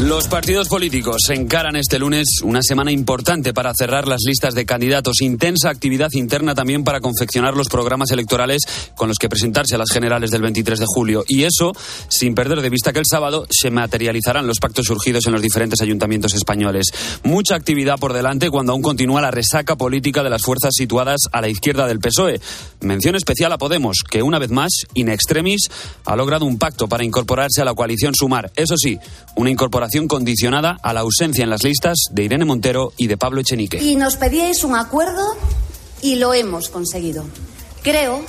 Los partidos políticos encaran este lunes una semana importante para cerrar las listas de candidatos. Intensa actividad interna también para confeccionar los programas electorales con los que presentarse a las generales del 23 de julio. Y eso sin perder de vista que el sábado se materializarán los pactos surgidos en los diferentes ayuntamientos españoles. Mucha actividad por delante cuando aún continúa la resaca política de las fuerzas situadas a la izquierda del PSOE. Mención especial a Podemos, que una vez más, in extremis, ha logrado un pacto para incorporarse a la coalición Sumar. Eso sí, una incorporación condicionada a la ausencia en las listas de Irene Montero y de Pablo Echenique. Y nos pedíais un acuerdo y lo hemos conseguido. Creo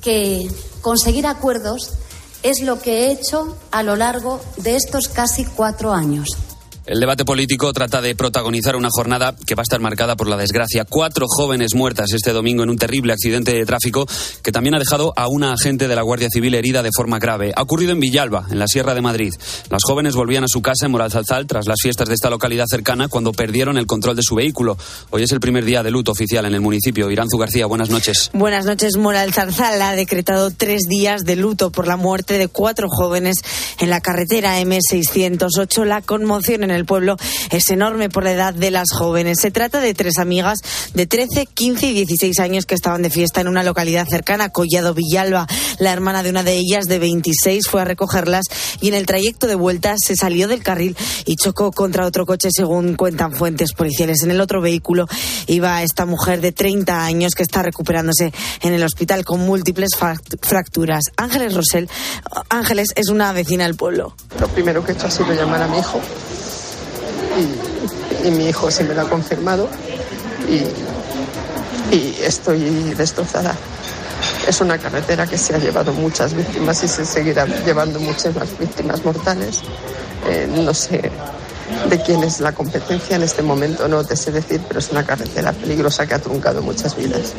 que conseguir acuerdos es lo que he hecho a lo largo de estos casi cuatro años. El debate político trata de protagonizar una jornada que va a estar marcada por la desgracia. Cuatro jóvenes muertas este domingo en un terrible accidente de tráfico que también ha dejado a una agente de la Guardia Civil herida de forma grave. Ha ocurrido en Villalba, en la Sierra de Madrid. Las jóvenes volvían a su casa en Moralzalzal tras las fiestas de esta localidad cercana cuando perdieron el control de su vehículo. Hoy es el primer día de luto oficial en el municipio. Iranzu García, buenas noches. Buenas noches. Moralzarzal ha decretado tres días de luto por la muerte de cuatro jóvenes en la carretera M608. La conmoción en el pueblo es enorme por la edad de las jóvenes. Se trata de tres amigas de 13, 15 y 16 años que estaban de fiesta en una localidad cercana, Collado Villalba. La hermana de una de ellas, de 26, fue a recogerlas y en el trayecto de vuelta se salió del carril y chocó contra otro coche, según cuentan fuentes policiales. En el otro vehículo iba esta mujer de 30 años que está recuperándose en el hospital con múltiples fracturas. Ángeles Rosell, Ángeles es una vecina del pueblo. Lo primero que he hecho ha sido llamar a mi hijo y, mi hijo sí me lo ha confirmado y, y estoy destrozada. Es una carretera que se ha llevado muchas víctimas y se seguirá llevando muchas más víctimas mortales. Eh, no sé de quién es la competencia en este momento, no te sé decir, pero es una carretera peligrosa que ha truncado muchas vidas.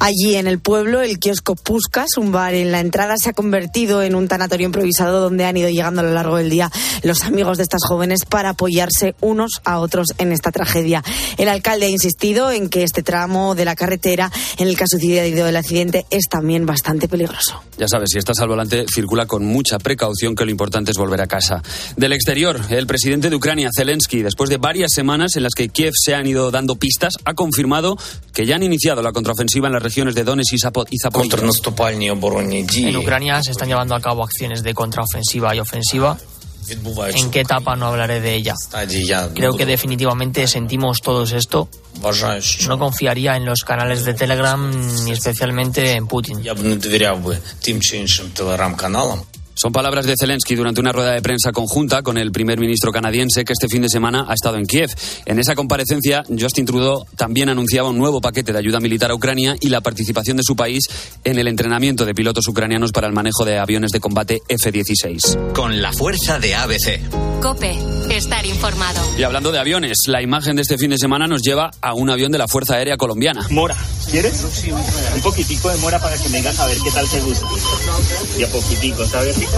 Allí en el pueblo, el kiosco Puscas, un bar en la entrada, se ha convertido en un tanatorio improvisado donde han ido llegando a lo largo del día los amigos de estas jóvenes para apoyarse unos a otros en esta tragedia. El alcalde ha insistido en que este tramo de la carretera, en el que ha sucedido el accidente, es también bastante peligroso. Ya sabes, si estás al volante, circula con mucha precaución, que lo importante es volver a casa. Del exterior, el presidente de Ucrania, Zelensky, después de varias semanas en las que Kiev se han ido dando pistas, ha confirmado que ya han iniciado la contraofensiva en la región regiones de Donetsk y Zaporizhia. En Ucrania se están llevando a cabo acciones de contraofensiva y ofensiva. ¿En qué etapa no hablaré de ella? Creo que definitivamente sentimos todos esto. No confiaría en los canales de Telegram ni especialmente en Putin. Son palabras de Zelensky durante una rueda de prensa conjunta con el primer ministro canadiense que este fin de semana ha estado en Kiev. En esa comparecencia, Justin Trudeau también anunciaba un nuevo paquete de ayuda militar a Ucrania y la participación de su país en el entrenamiento de pilotos ucranianos para el manejo de aviones de combate F-16. Con la fuerza de ABC. Cope, estar informado. Y hablando de aviones, la imagen de este fin de semana nos lleva a un avión de la Fuerza Aérea Colombiana. Mora, ¿quieres? Un poquitico de mora para que me digas a ver qué tal te gusta. Y a poquitico, ¿sabes?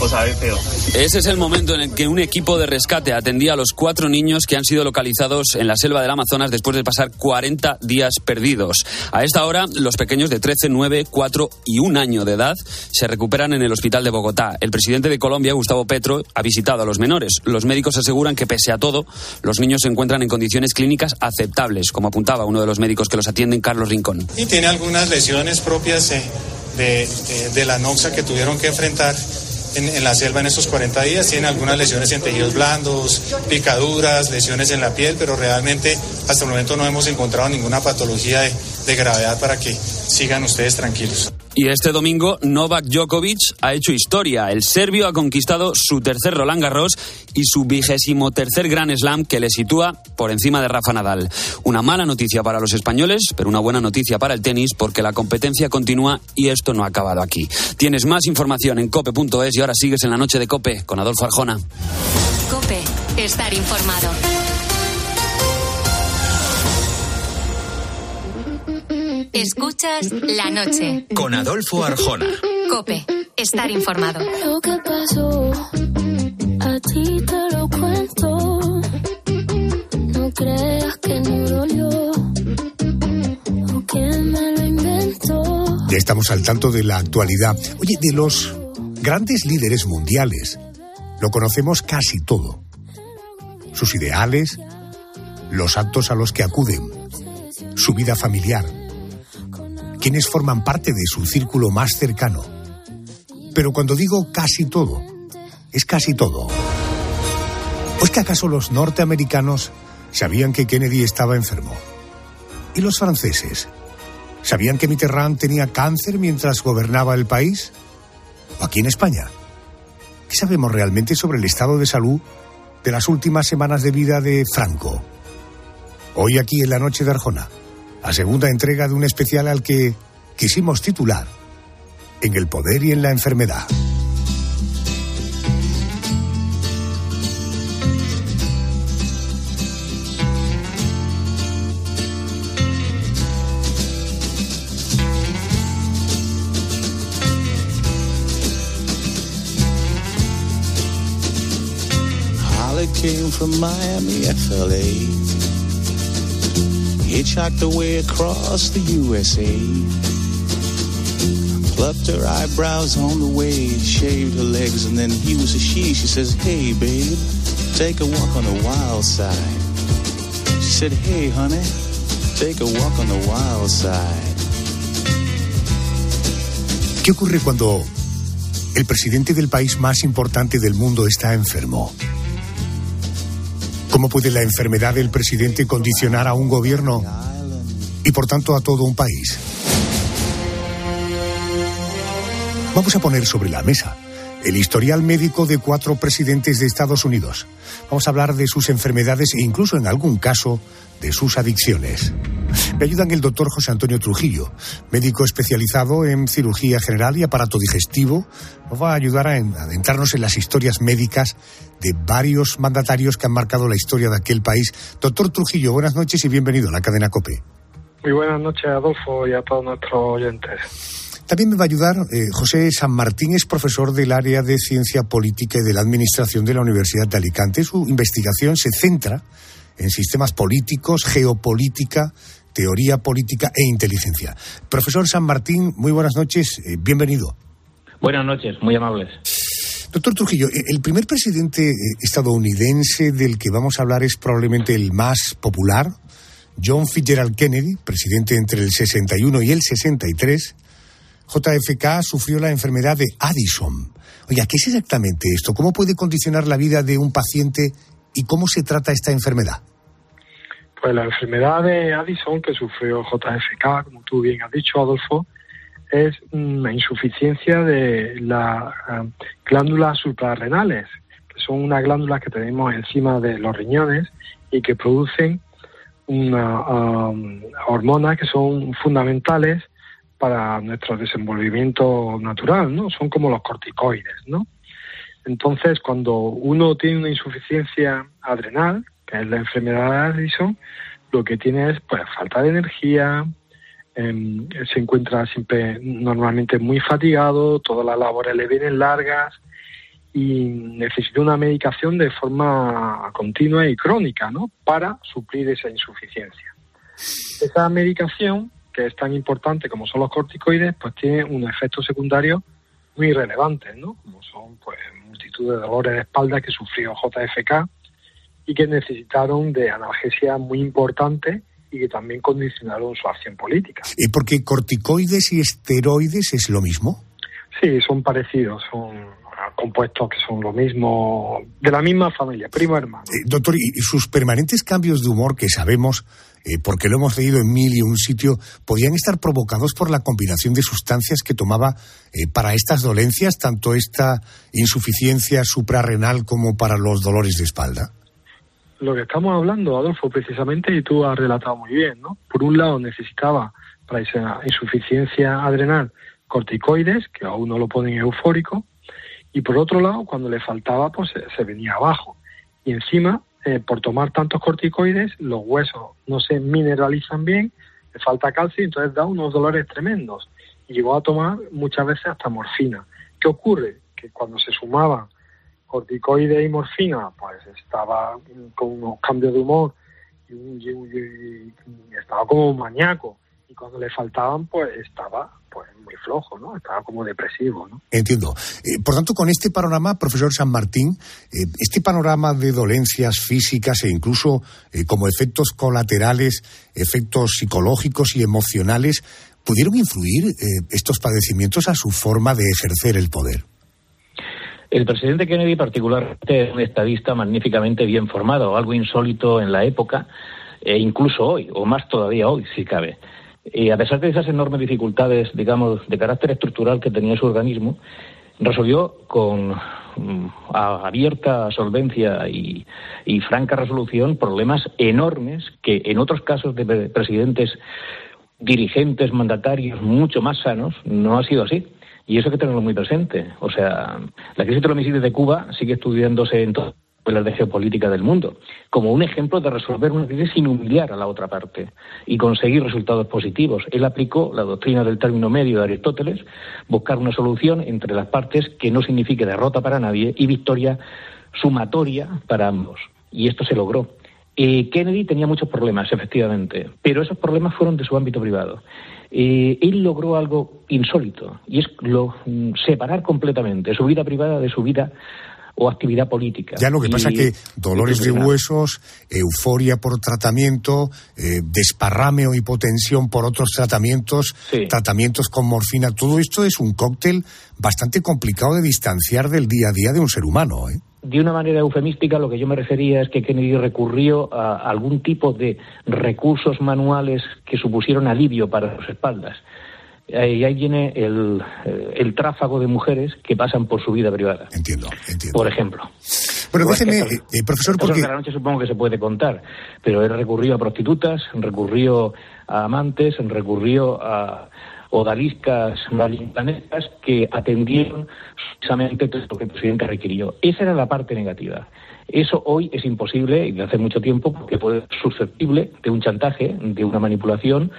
O sabe feo. Ese es el momento en el que un equipo de rescate atendía a los cuatro niños que han sido localizados en la selva del Amazonas después de pasar 40 días perdidos. A esta hora, los pequeños de 13, 9, 4 y 1 año de edad se recuperan en el hospital de Bogotá. El presidente de Colombia, Gustavo Petro, ha visitado a los menores. Los médicos aseguran que, pese a todo, los niños se encuentran en condiciones clínicas aceptables, como apuntaba uno de los médicos que los atienden, Carlos Rincón. Y tiene algunas lesiones propias. Eh de, la noxa que tuvieron que enfrentar en, la selva en estos 40 días. Tienen algunas lesiones en tejidos blandos, picaduras, lesiones en la piel, pero realmente hasta el momento no hemos encontrado ninguna patología de gravedad para que sigan ustedes tranquilos. Y este domingo Novak Djokovic ha hecho historia. El serbio ha conquistado su tercer Roland Garros y su vigésimo tercer Grand Slam que le sitúa por encima de Rafa Nadal. Una mala noticia para los españoles, pero una buena noticia para el tenis porque la competencia continúa y esto no ha acabado aquí. Tienes más información en cope.es y ahora sigues en la noche de Cope con Adolfo Arjona. Cope, estar informado. Escuchas la noche. Con Adolfo Arjona. Cope, estar informado. Lo que pasó, a ti te lo cuento. No creas que no dolió. me lo inventó. Ya estamos al tanto de la actualidad. Oye, de los grandes líderes mundiales, lo conocemos casi todo. Sus ideales, los actos a los que acuden, su vida familiar, quienes forman parte de su círculo más cercano. Pero cuando digo casi todo, es casi todo. ¿O es que acaso los norteamericanos sabían que Kennedy estaba enfermo? ¿Y los franceses? ¿Sabían que Mitterrand tenía cáncer mientras gobernaba el país? ¿O aquí en España? ¿Qué sabemos realmente sobre el estado de salud de las últimas semanas de vida de Franco? Hoy aquí en la noche de Arjona, la segunda entrega de un especial al que quisimos titular En el poder y en la enfermedad. Came from Miami, FLA. Hitchhiked away across the USA. Plucked her eyebrows on the way, shaved her legs, and then he was a she. She says, Hey, babe, take a walk on the wild side. She said, Hey, honey, take a walk on the wild side. ¿Qué ocurre cuando el presidente del país más importante del mundo está enfermo? ¿Cómo puede la enfermedad del presidente condicionar a un gobierno y por tanto a todo un país? Vamos a poner sobre la mesa el historial médico de cuatro presidentes de Estados Unidos. Vamos a hablar de sus enfermedades e incluso en algún caso de sus adicciones. Me ayudan el doctor José Antonio Trujillo, médico especializado en cirugía general y aparato digestivo. Nos va a ayudar a adentrarnos en las historias médicas de varios mandatarios que han marcado la historia de aquel país. Doctor Trujillo, buenas noches y bienvenido a la cadena COPE. Muy buenas noches, Adolfo, y a todos nuestros oyentes. También me va a ayudar eh, José San Martín, es profesor del área de Ciencia Política y de la Administración de la Universidad de Alicante. Su investigación se centra en sistemas políticos, geopolítica, teoría política e inteligencia. Profesor San Martín, muy buenas noches, eh, bienvenido. Buenas noches, muy amables. Doctor Trujillo, eh, el primer presidente estadounidense del que vamos a hablar es probablemente el más popular, John Fitzgerald Kennedy, presidente entre el 61 y el 63. JFK sufrió la enfermedad de Addison. Oiga, ¿qué es exactamente esto? ¿Cómo puede condicionar la vida de un paciente y cómo se trata esta enfermedad? Pues la enfermedad de Addison que sufrió JFK, como tú bien has dicho, Adolfo, es una insuficiencia de las eh, glándulas suprarrenales, que son unas glándulas que tenemos encima de los riñones y que producen una um, hormonas que son fundamentales para nuestro desenvolvimiento natural, ¿no? Son como los corticoides, ¿no? Entonces, cuando uno tiene una insuficiencia adrenal, que es la enfermedad de Addison, lo que tiene es pues falta de energía, eh, se encuentra siempre normalmente muy fatigado, todas las labores le vienen largas y necesita una medicación de forma continua y crónica, ¿no? Para suplir esa insuficiencia. Esa medicación, que es tan importante como son los corticoides, pues tiene un efecto secundario muy relevante, ¿no? Como son pues multitud de dolores de espalda que sufrió JFK y que necesitaron de analgesia muy importante y que también condicionaron su acción política. ¿Y porque corticoides y esteroides es lo mismo? Sí, son parecidos, son compuestos que son lo mismo, de la misma familia, primo hermano. Eh, doctor, y sus permanentes cambios de humor que sabemos, eh, porque lo hemos leído en mil y un sitio, podían estar provocados por la combinación de sustancias que tomaba eh, para estas dolencias, tanto esta insuficiencia suprarrenal como para los dolores de espalda? Lo que estamos hablando, Adolfo, precisamente, y tú has relatado muy bien, ¿no? Por un lado necesitaba para esa insuficiencia adrenal corticoides, que a uno lo ponen eufórico, y por otro lado, cuando le faltaba, pues se, venía abajo. Y encima, eh, por tomar tantos corticoides, los huesos no se mineralizan bien, le falta calcio y entonces da unos dolores tremendos. Y llegó a tomar muchas veces hasta morfina. ¿Qué ocurre? Que cuando se sumaban corticoides y morfina, pues estaba con unos cambios de humor y, y, y estaba como un maníaco. y cuando le faltaban, pues estaba pues muy flojo, ¿no? Estaba como depresivo, ¿no? Entiendo. Eh, por tanto, con este panorama, profesor San Martín, eh, este panorama de dolencias físicas e incluso eh, como efectos colaterales, efectos psicológicos y emocionales, ¿pudieron influir estos padecimientos a su forma de ejercer el poder? El presidente Kennedy, particularmente, es un estadista magníficamente bien formado, algo insólito en la época, e incluso hoy, o más todavía hoy, si cabe. Y a pesar de esas enormes dificultades, digamos, de carácter estructural que tenía su organismo, resolvió con mm, abierta solvencia y, y, franca resolución problemas enormes que en otros casos de presidentes dirigentes, mandatarios mucho más sanos, no ha sido así. Y eso hay que tenerlo muy presente. O sea, la crisis de los misiles de Cuba sigue estudiándose en todas las de geopolítica del mundo, como un ejemplo de resolver una crisis sin humillar a la otra parte y conseguir resultados positivos. Él aplicó la doctrina del término medio de Aristóteles, buscar una solución entre las partes que no signifique derrota para nadie y victoria sumatoria para ambos. Y esto se logró. Eh, Kennedy tenía muchos problemas, efectivamente, pero esos problemas fueron de su ámbito privado. Eh, él logró algo insólito y es lo, mm, separar completamente su vida privada de su vida o actividad política. Ya lo que pasa es que dolores de huesos, euforia por tratamiento, eh, desparrame o hipotensión por otros tratamientos, tratamientos con morfina, todo esto es un cóctel bastante complicado de distanciar del día a día de un ser humano. ¿eh? de una manera eufemística, lo que yo me refería es que Kennedy recurrió a algún tipo de recursos manuales que supusieron alivio para sus espaldas. Y ahí viene el, eh, el, tráfago de mujeres que pasan por su vida privada. Entiendo, entiendo. Por ejemplo. Pero déjeme, eh, profesor, porque... la noche supongo que se puede contar, pero él recurrió a prostitutas, recurrió a amantes, recurrió a odaliscas malintanescas que atendieron precisamente todo lo que el presidente requirió. Esa era la parte negativa. Eso hoy es imposible y de hace mucho tiempo porque puede ser susceptible de un chantaje, de una manipulación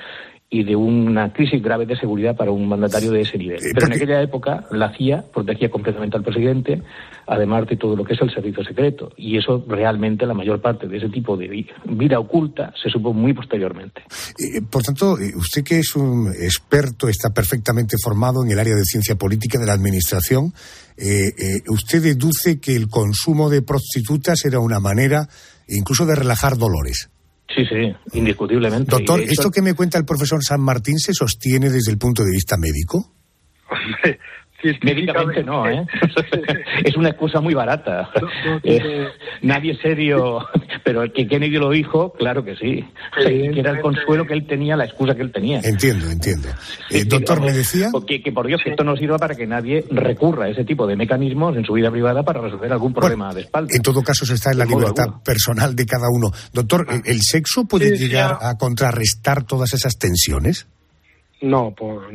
y de una crisis grave de seguridad para un mandatario de ese nivel. Pero en aquella época la CIA protegía completamente al presidente, además de todo lo que es el servicio secreto. Y eso realmente, la mayor parte de ese tipo de vida oculta, se supo muy posteriormente. Eh, por tanto, eh, usted que es un experto, está perfectamente formado en el área de ciencia política de la Administración, eh, usted deduce que el consumo de prostitutas era una manera incluso de relajar dolores. Sí, sí, indiscutiblemente. Doctor, ¿esto que me cuenta el profesor San Martín se sostiene desde el punto de vista médico? Médicamente no, ¿eh? es una excusa muy barata. Eh, nadie serio, pero el que Kennedy lo dijo, claro que sí. que era el consuelo que él tenía, la excusa que él tenía. Entiendo, entiendo. Eh, doctor, ¿me decía? Que, que, por Dios, que esto no sirva para que nadie recurra a ese tipo de mecanismos en su vida privada para resolver algún problema de espalda. En todo caso, se está en la libertad personal de cada uno. Doctor, ¿el sexo puede llegar a contrarrestar todas esas tensiones? No, por,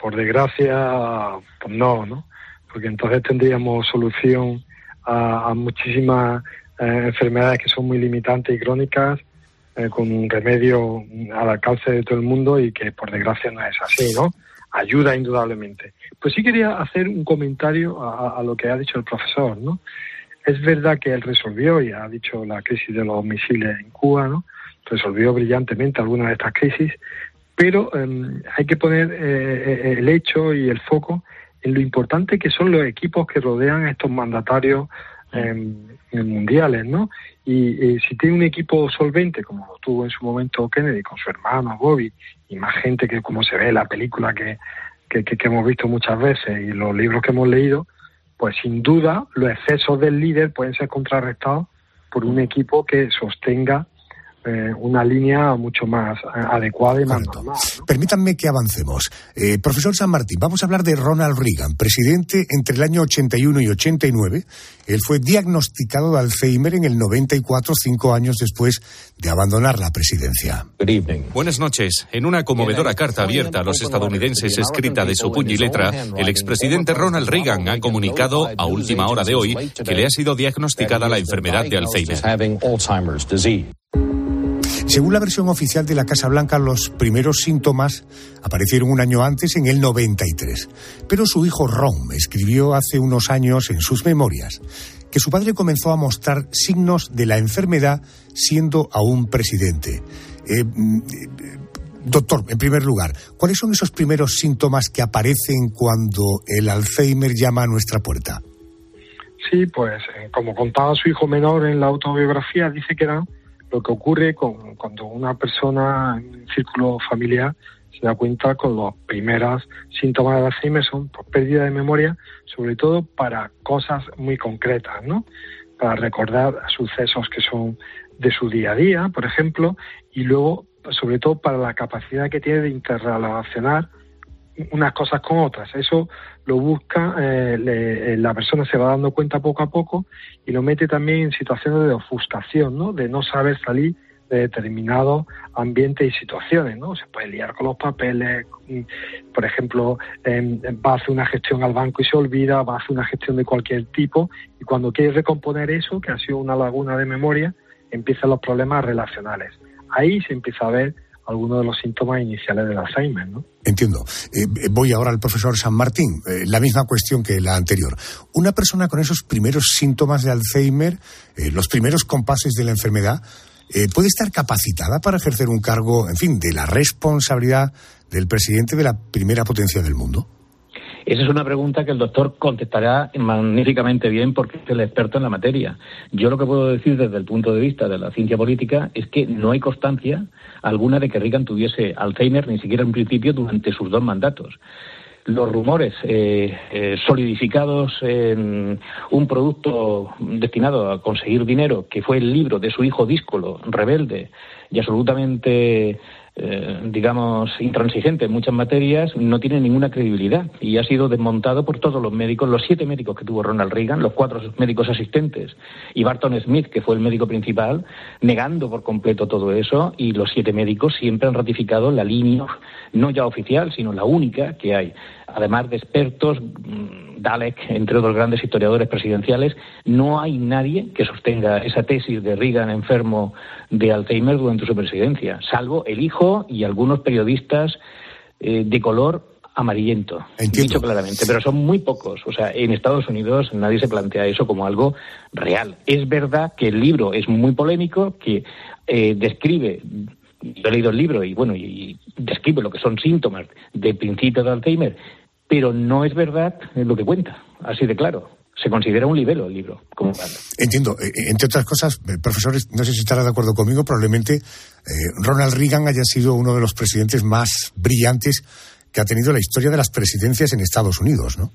por desgracia, pues no, ¿no? Porque entonces tendríamos solución a, muchísimas eh, enfermedades que son muy limitantes y crónicas eh, con un remedio al alcance de todo el mundo y que por desgracia no es así, ¿no? Ayuda indudablemente. Pues sí quería hacer un comentario a, a lo que ha dicho el profesor, ¿no? Es verdad que él resolvió, y ha dicho la crisis de los misiles en Cuba, ¿no? Resolvió brillantemente algunas de estas crisis, pero em, hay que poner eh, eh, el hecho y el foco en lo importante que son los equipos que rodean a estos mandatarios em, mundiales, ¿no? Y, si tiene un equipo solvente, como lo tuvo en su momento Kennedy con su hermano Bobby, y más gente que como se ve en la película que, que, que hemos visto muchas veces y los libros que hemos leído, pues sin duda los excesos del líder pueden ser contrarrestados por un equipo que sostenga eh, una línea mucho más eh, adecuada y más normal. Permítanme que avancemos. Eh, profesor San Martín, vamos a hablar de Ronald Reagan, presidente entre el año 81 y 89. Él fue diagnosticado de Alzheimer en el 94, cinco años después de abandonar la presidencia. Buenas noches. En una conmovedora carta abierta a los estadounidenses escrita de su puño y letra, el expresidente Ronald Reagan ha comunicado a última hora de hoy que le ha sido diagnosticada la enfermedad de Alzheimer. Según la versión oficial de la Casa Blanca, los primeros síntomas aparecieron un año antes, en el 93. Pero su hijo Ron escribió hace unos años en sus memorias que su padre comenzó a mostrar signos de la enfermedad siendo aún presidente. Eh, doctor, en primer lugar, ¿cuáles son esos primeros síntomas que aparecen cuando el Alzheimer llama a nuestra puerta? Sí, pues eh, como contaba su hijo menor en la autobiografía, dice que era lo que ocurre con, cuando una persona en un círculo familiar se da cuenta con los primeros síntomas de Alzheimer son pues, pérdida de memoria, sobre todo para cosas muy concretas, ¿no? Para recordar sucesos que son de su día a día, por ejemplo, y luego, sobre todo, para la capacidad que tiene de interrelacionar unas cosas con otras. Eso lo busca, eh, eh, la persona se va dando cuenta poco a poco y lo mete también en situaciones de ofuscación, ¿no? De no saber salir de determinados ambientes y situaciones, ¿no? Se puede liar con los papeles, mm, por ejemplo, va a hacer una gestión al banco y se olvida, va a hacer una gestión de cualquier tipo y cuando quiere recomponer eso, que ha sido una laguna de memoria, empiezan los problemas relacionales. Ahí se empieza a ver algunos de los síntomas iniciales del Alzheimer, ¿no? Entiendo. Eh, voy ahora al profesor San Martín. Eh, la misma cuestión que la anterior. Una persona con esos primeros síntomas de Alzheimer, eh, los primeros compases de la enfermedad, puede estar capacitada para ejercer un cargo, en fin, de la responsabilidad del presidente de la primera potencia del mundo. Esa es una pregunta que el doctor contestará magníficamente bien porque es el experto en la materia. Yo lo que puedo decir desde el punto de vista de la ciencia política es que no hay constancia alguna de que Reagan tuviese Alzheimer ni siquiera en principio durante sus dos mandatos los rumores eh, eh, solidificados en un producto destinado a conseguir dinero, que fue el libro de su hijo díscolo, rebelde y absolutamente eh, digamos, intransigente en muchas materias, no tiene ninguna credibilidad y ha sido desmontado por todos los médicos, los siete médicos que tuvo Ronald Reagan, los cuatro médicos asistentes y Barton Smith, que fue el médico principal, negando por completo todo eso y los siete médicos siempre han ratificado la línea, no ya oficial, sino la única que hay. Además de expertos, mm, Dalek, entre otros grandes historiadores presidenciales, no hay nadie que sostenga esa tesis de Reagan enfermo de Alzheimer durante su presidencia, salvo el hijo y algunos periodistas eh, de color amarillento, dicho claramente, pero son muy pocos. O sea, en Estados Unidos nadie se plantea eso como algo real. Es verdad que el libro es muy polémico, que eh, describe, yo he leído el libro y bueno, y, describe lo que son síntomas de principio de Alzheimer, pero no es verdad lo que cuenta, así de claro se considera un libelo el libro. Como Entiendo. Eh, eh, entre otras cosas, eh, profesores, no sé si estará de acuerdo conmigo, probablemente Ronald Reagan haya sido uno de los presidentes más brillantes que ha tenido la historia de las presidencias en Estados Unidos, ¿no?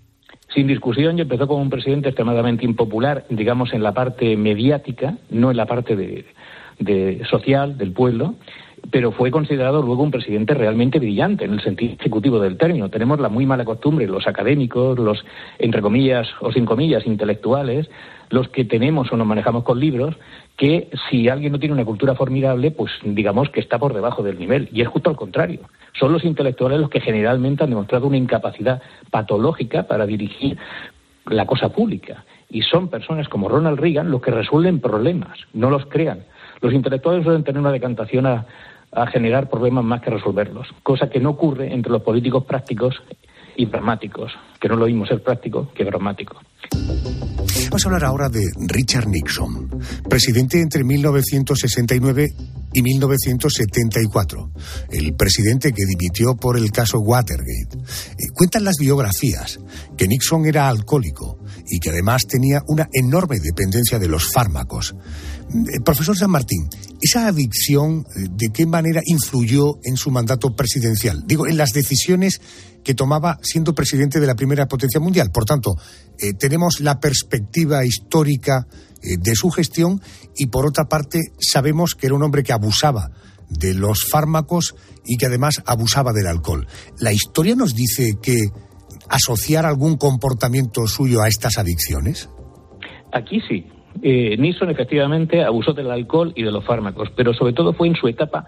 Sin discusión, y empezó como un presidente extremadamente impopular, digamos, en la parte mediática, no en la parte de social del pueblo, pero fue considerado luego un presidente realmente brillante en el sentido ejecutivo del término. Tenemos la muy mala costumbre, los académicos, los, entre comillas o sin comillas, intelectuales, los que tenemos o nos manejamos con libros, que si alguien no tiene una cultura formidable, pues digamos que está por debajo del nivel. Y es justo al contrario. Son los intelectuales los que generalmente han demostrado una incapacidad patológica para dirigir la cosa pública. Y son personas como Ronald Reagan los que resuelven problemas, no los crean. Los intelectuales suelen tener una decantación a, a generar problemas más que resolverlos, cosa que no ocurre entre los políticos prácticos y pragmáticos, que no lo mismo ser práctico que pragmático. Vamos a hablar ahora de Richard Nixon, presidente entre 1969 y 1974, el presidente que dimitió por el caso Watergate. Eh, cuentan las biografías que Nixon era alcohólico y que además tenía una enorme dependencia de los fármacos. Eh, profesor San Martín, ¿esa adicción eh, de qué manera influyó en su mandato presidencial? Digo, en las decisiones que tomaba siendo presidente de la primera potencia mundial. Por tanto, eh, tenemos la perspectiva histórica de su gestión y, por otra parte, sabemos que era un hombre que abusaba de los fármacos y que además abusaba del alcohol. ¿La historia nos dice que asociar algún comportamiento suyo a estas adicciones? Aquí sí, eh, Nixon efectivamente abusó del alcohol y de los fármacos, pero sobre todo fue en su etapa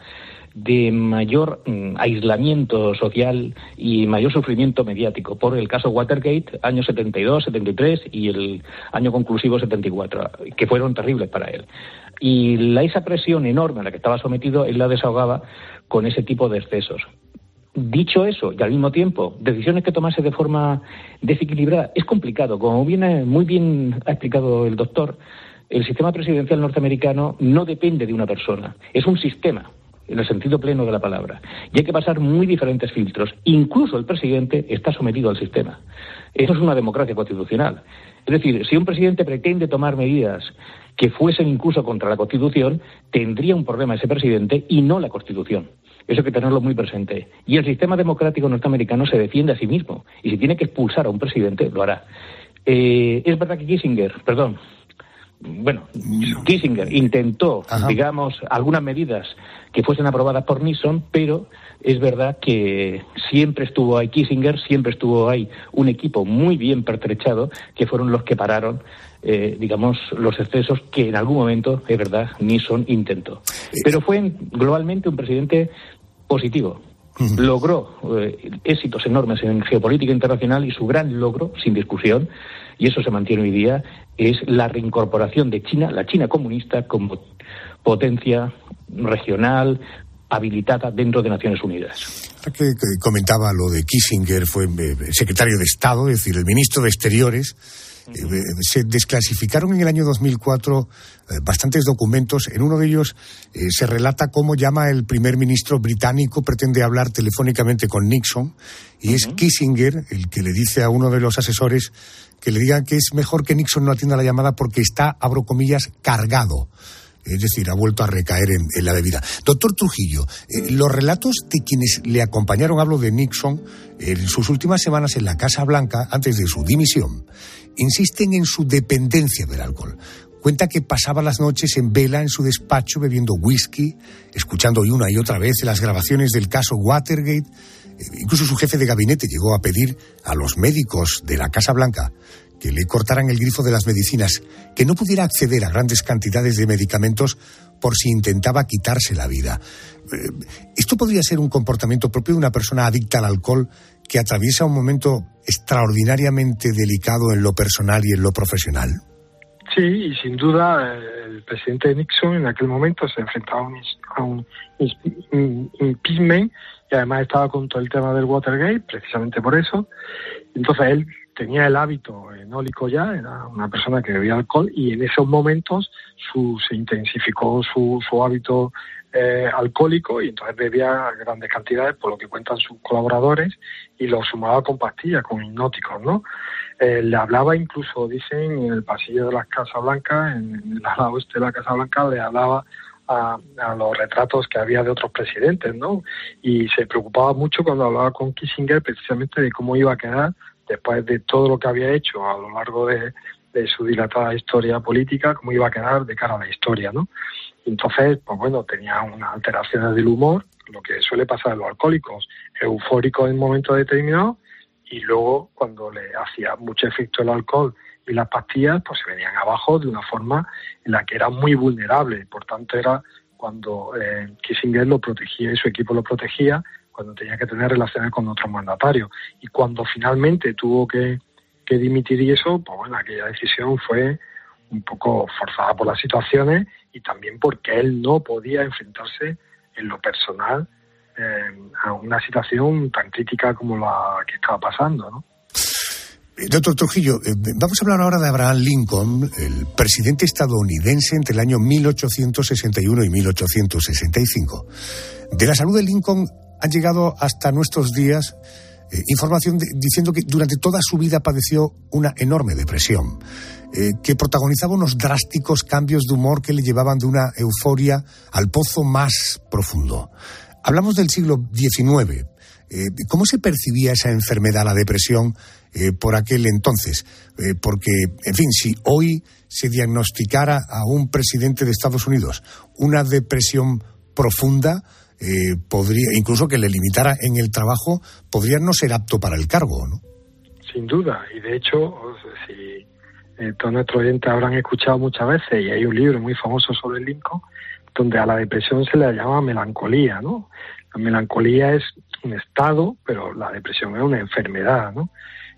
de mayor mm, aislamiento social y mayor sufrimiento mediático por el caso Watergate, año 72, 73 y el año conclusivo 74, que fueron terribles para él. Y la, esa presión enorme a la que estaba sometido, él la desahogaba con ese tipo de excesos. Dicho eso, y al mismo tiempo, decisiones que tomase de forma desequilibrada, es complicado. Como viene muy bien ha explicado el doctor, el sistema presidencial norteamericano no depende de una persona, es un sistema. en el sentido pleno de la palabra. Y hay que pasar muy diferentes filtros. Incluso el presidente está sometido al sistema. Eso es una democracia constitucional. Es decir, si un presidente pretende tomar medidas que fuesen incluso contra la Constitución, tendría un problema ese presidente y no la Constitución. Eso hay que tenerlo muy presente. Y el sistema democrático norteamericano se defiende a sí mismo. Y si tiene que expulsar a un presidente, lo hará. Eh, es verdad que Kissinger, perdón, bueno, Kissinger intentó, digamos, algunas medidas que fuesen aprobadas por Nixon, pero es verdad que siempre estuvo ahí Kissinger, siempre estuvo ahí un equipo muy bien pertrechado, que fueron los que pararon, eh, digamos, los excesos que en algún momento, es verdad, Nixon intentó. Pero fue globalmente un presidente positivo. Logró eh, éxitos enormes en geopolítica internacional y su gran logro, sin discusión, y eso se mantiene hoy día, es la reincorporación de China, la China comunista, como potencia regional, habilitada dentro de Naciones Unidas. Que, comentaba lo de Kissinger, fue eh, secretario de Estado, es decir, el ministro de Exteriores. Eh, se desclasificaron en el año 2004 eh, bastantes documentos. En uno de ellos se relata cómo llama el primer ministro británico, pretende hablar telefónicamente con Nixon, y es Kissinger el que le dice a uno de los asesores que le diga que es mejor que Nixon no atienda la llamada porque está, abro comillas, cargado es decir, ha vuelto a recaer en, la bebida. Doctor Trujillo, eh, los relatos de quienes le acompañaron, hablo de Nixon, en sus últimas semanas en la Casa Blanca, antes de su dimisión, insisten en su dependencia del alcohol. Cuenta que pasaba las noches en vela en su despacho bebiendo whisky, escuchando una y otra vez las grabaciones del caso Watergate. Eh, incluso su jefe de gabinete llegó a pedir a los médicos de la Casa Blanca que le cortaran el grifo de las medicinas, que no pudiera acceder a grandes cantidades de medicamentos por si intentaba quitarse la vida. Eh, ¿Esto podría ser un comportamiento propio de una persona adicta al alcohol que atraviesa un momento extraordinariamente delicado en lo personal y en lo profesional? Sí, y sin duda eh, el presidente Nixon en aquel momento se enfrentaba a un, impeachment y además estaba con todo el tema del Watergate, precisamente por eso. Entonces él tenía el hábito enólico ya, era una persona que bebía alcohol y en esos momentos su, se intensificó su, su hábito eh, alcohólico y entonces bebía grandes cantidades, por lo que cuentan sus colaboradores, y lo sumaba con pastillas, con hipnóticos, ¿no? Eh, le hablaba incluso, dicen, en el pasillo de la Casa Blanca, en, el lado oeste de la Casa Blanca, le hablaba a, a, los retratos que había de otros presidentes, ¿no? Y se preocupaba mucho cuando hablaba con Kissinger precisamente de cómo iba a quedar después de todo lo que había hecho a lo largo de, su dilatada historia política, cómo iba a quedar de cara a la historia, ¿no? Entonces, pues bueno, tenía unas alteraciones del humor, lo que suele pasar a los alcohólicos, eufóricos en momentos determinados, y luego cuando le hacía mucho efecto el alcohol y las pastillas, pues se venían abajo de una forma en la que era muy vulnerable. Por tanto, era cuando eh, Kissinger lo protegía y su equipo lo protegía, cuando tenía que tener relaciones con otros mandatarios. Y cuando finalmente tuvo que, dimitir y eso, pues bueno, aquella decisión fue un poco forzada por las situaciones y también porque él no podía enfrentarse en lo personal eh, a una situación tan crítica como la que estaba pasando, ¿no? Eh, doctor Trujillo, eh, vamos a hablar ahora de Abraham Lincoln, el presidente estadounidense entre el año 1861 y 1865. De la salud de Lincoln han llegado hasta nuestros días información diciendo que durante toda su vida padeció una enorme depresión, eh, que protagonizaba unos drásticos cambios de humor que le llevaban de una euforia al pozo más profundo. Hablamos del siglo XIX. Eh, ¿Cómo se percibía esa enfermedad, la depresión, por aquel entonces? porque, en fin, si hoy se diagnosticara a un presidente de Estados Unidos una depresión profunda, eh, podría, incluso que le limitara en el trabajo, podría no ser apto para el cargo, ¿no? Sin duda, y de hecho, si eh, todos nuestros oyentes habrán escuchado muchas veces, y hay un libro muy famoso sobre el Lincoln, donde a la depresión se le llama melancolía, ¿no? La melancolía es un estado, pero la depresión es una enfermedad, ¿no?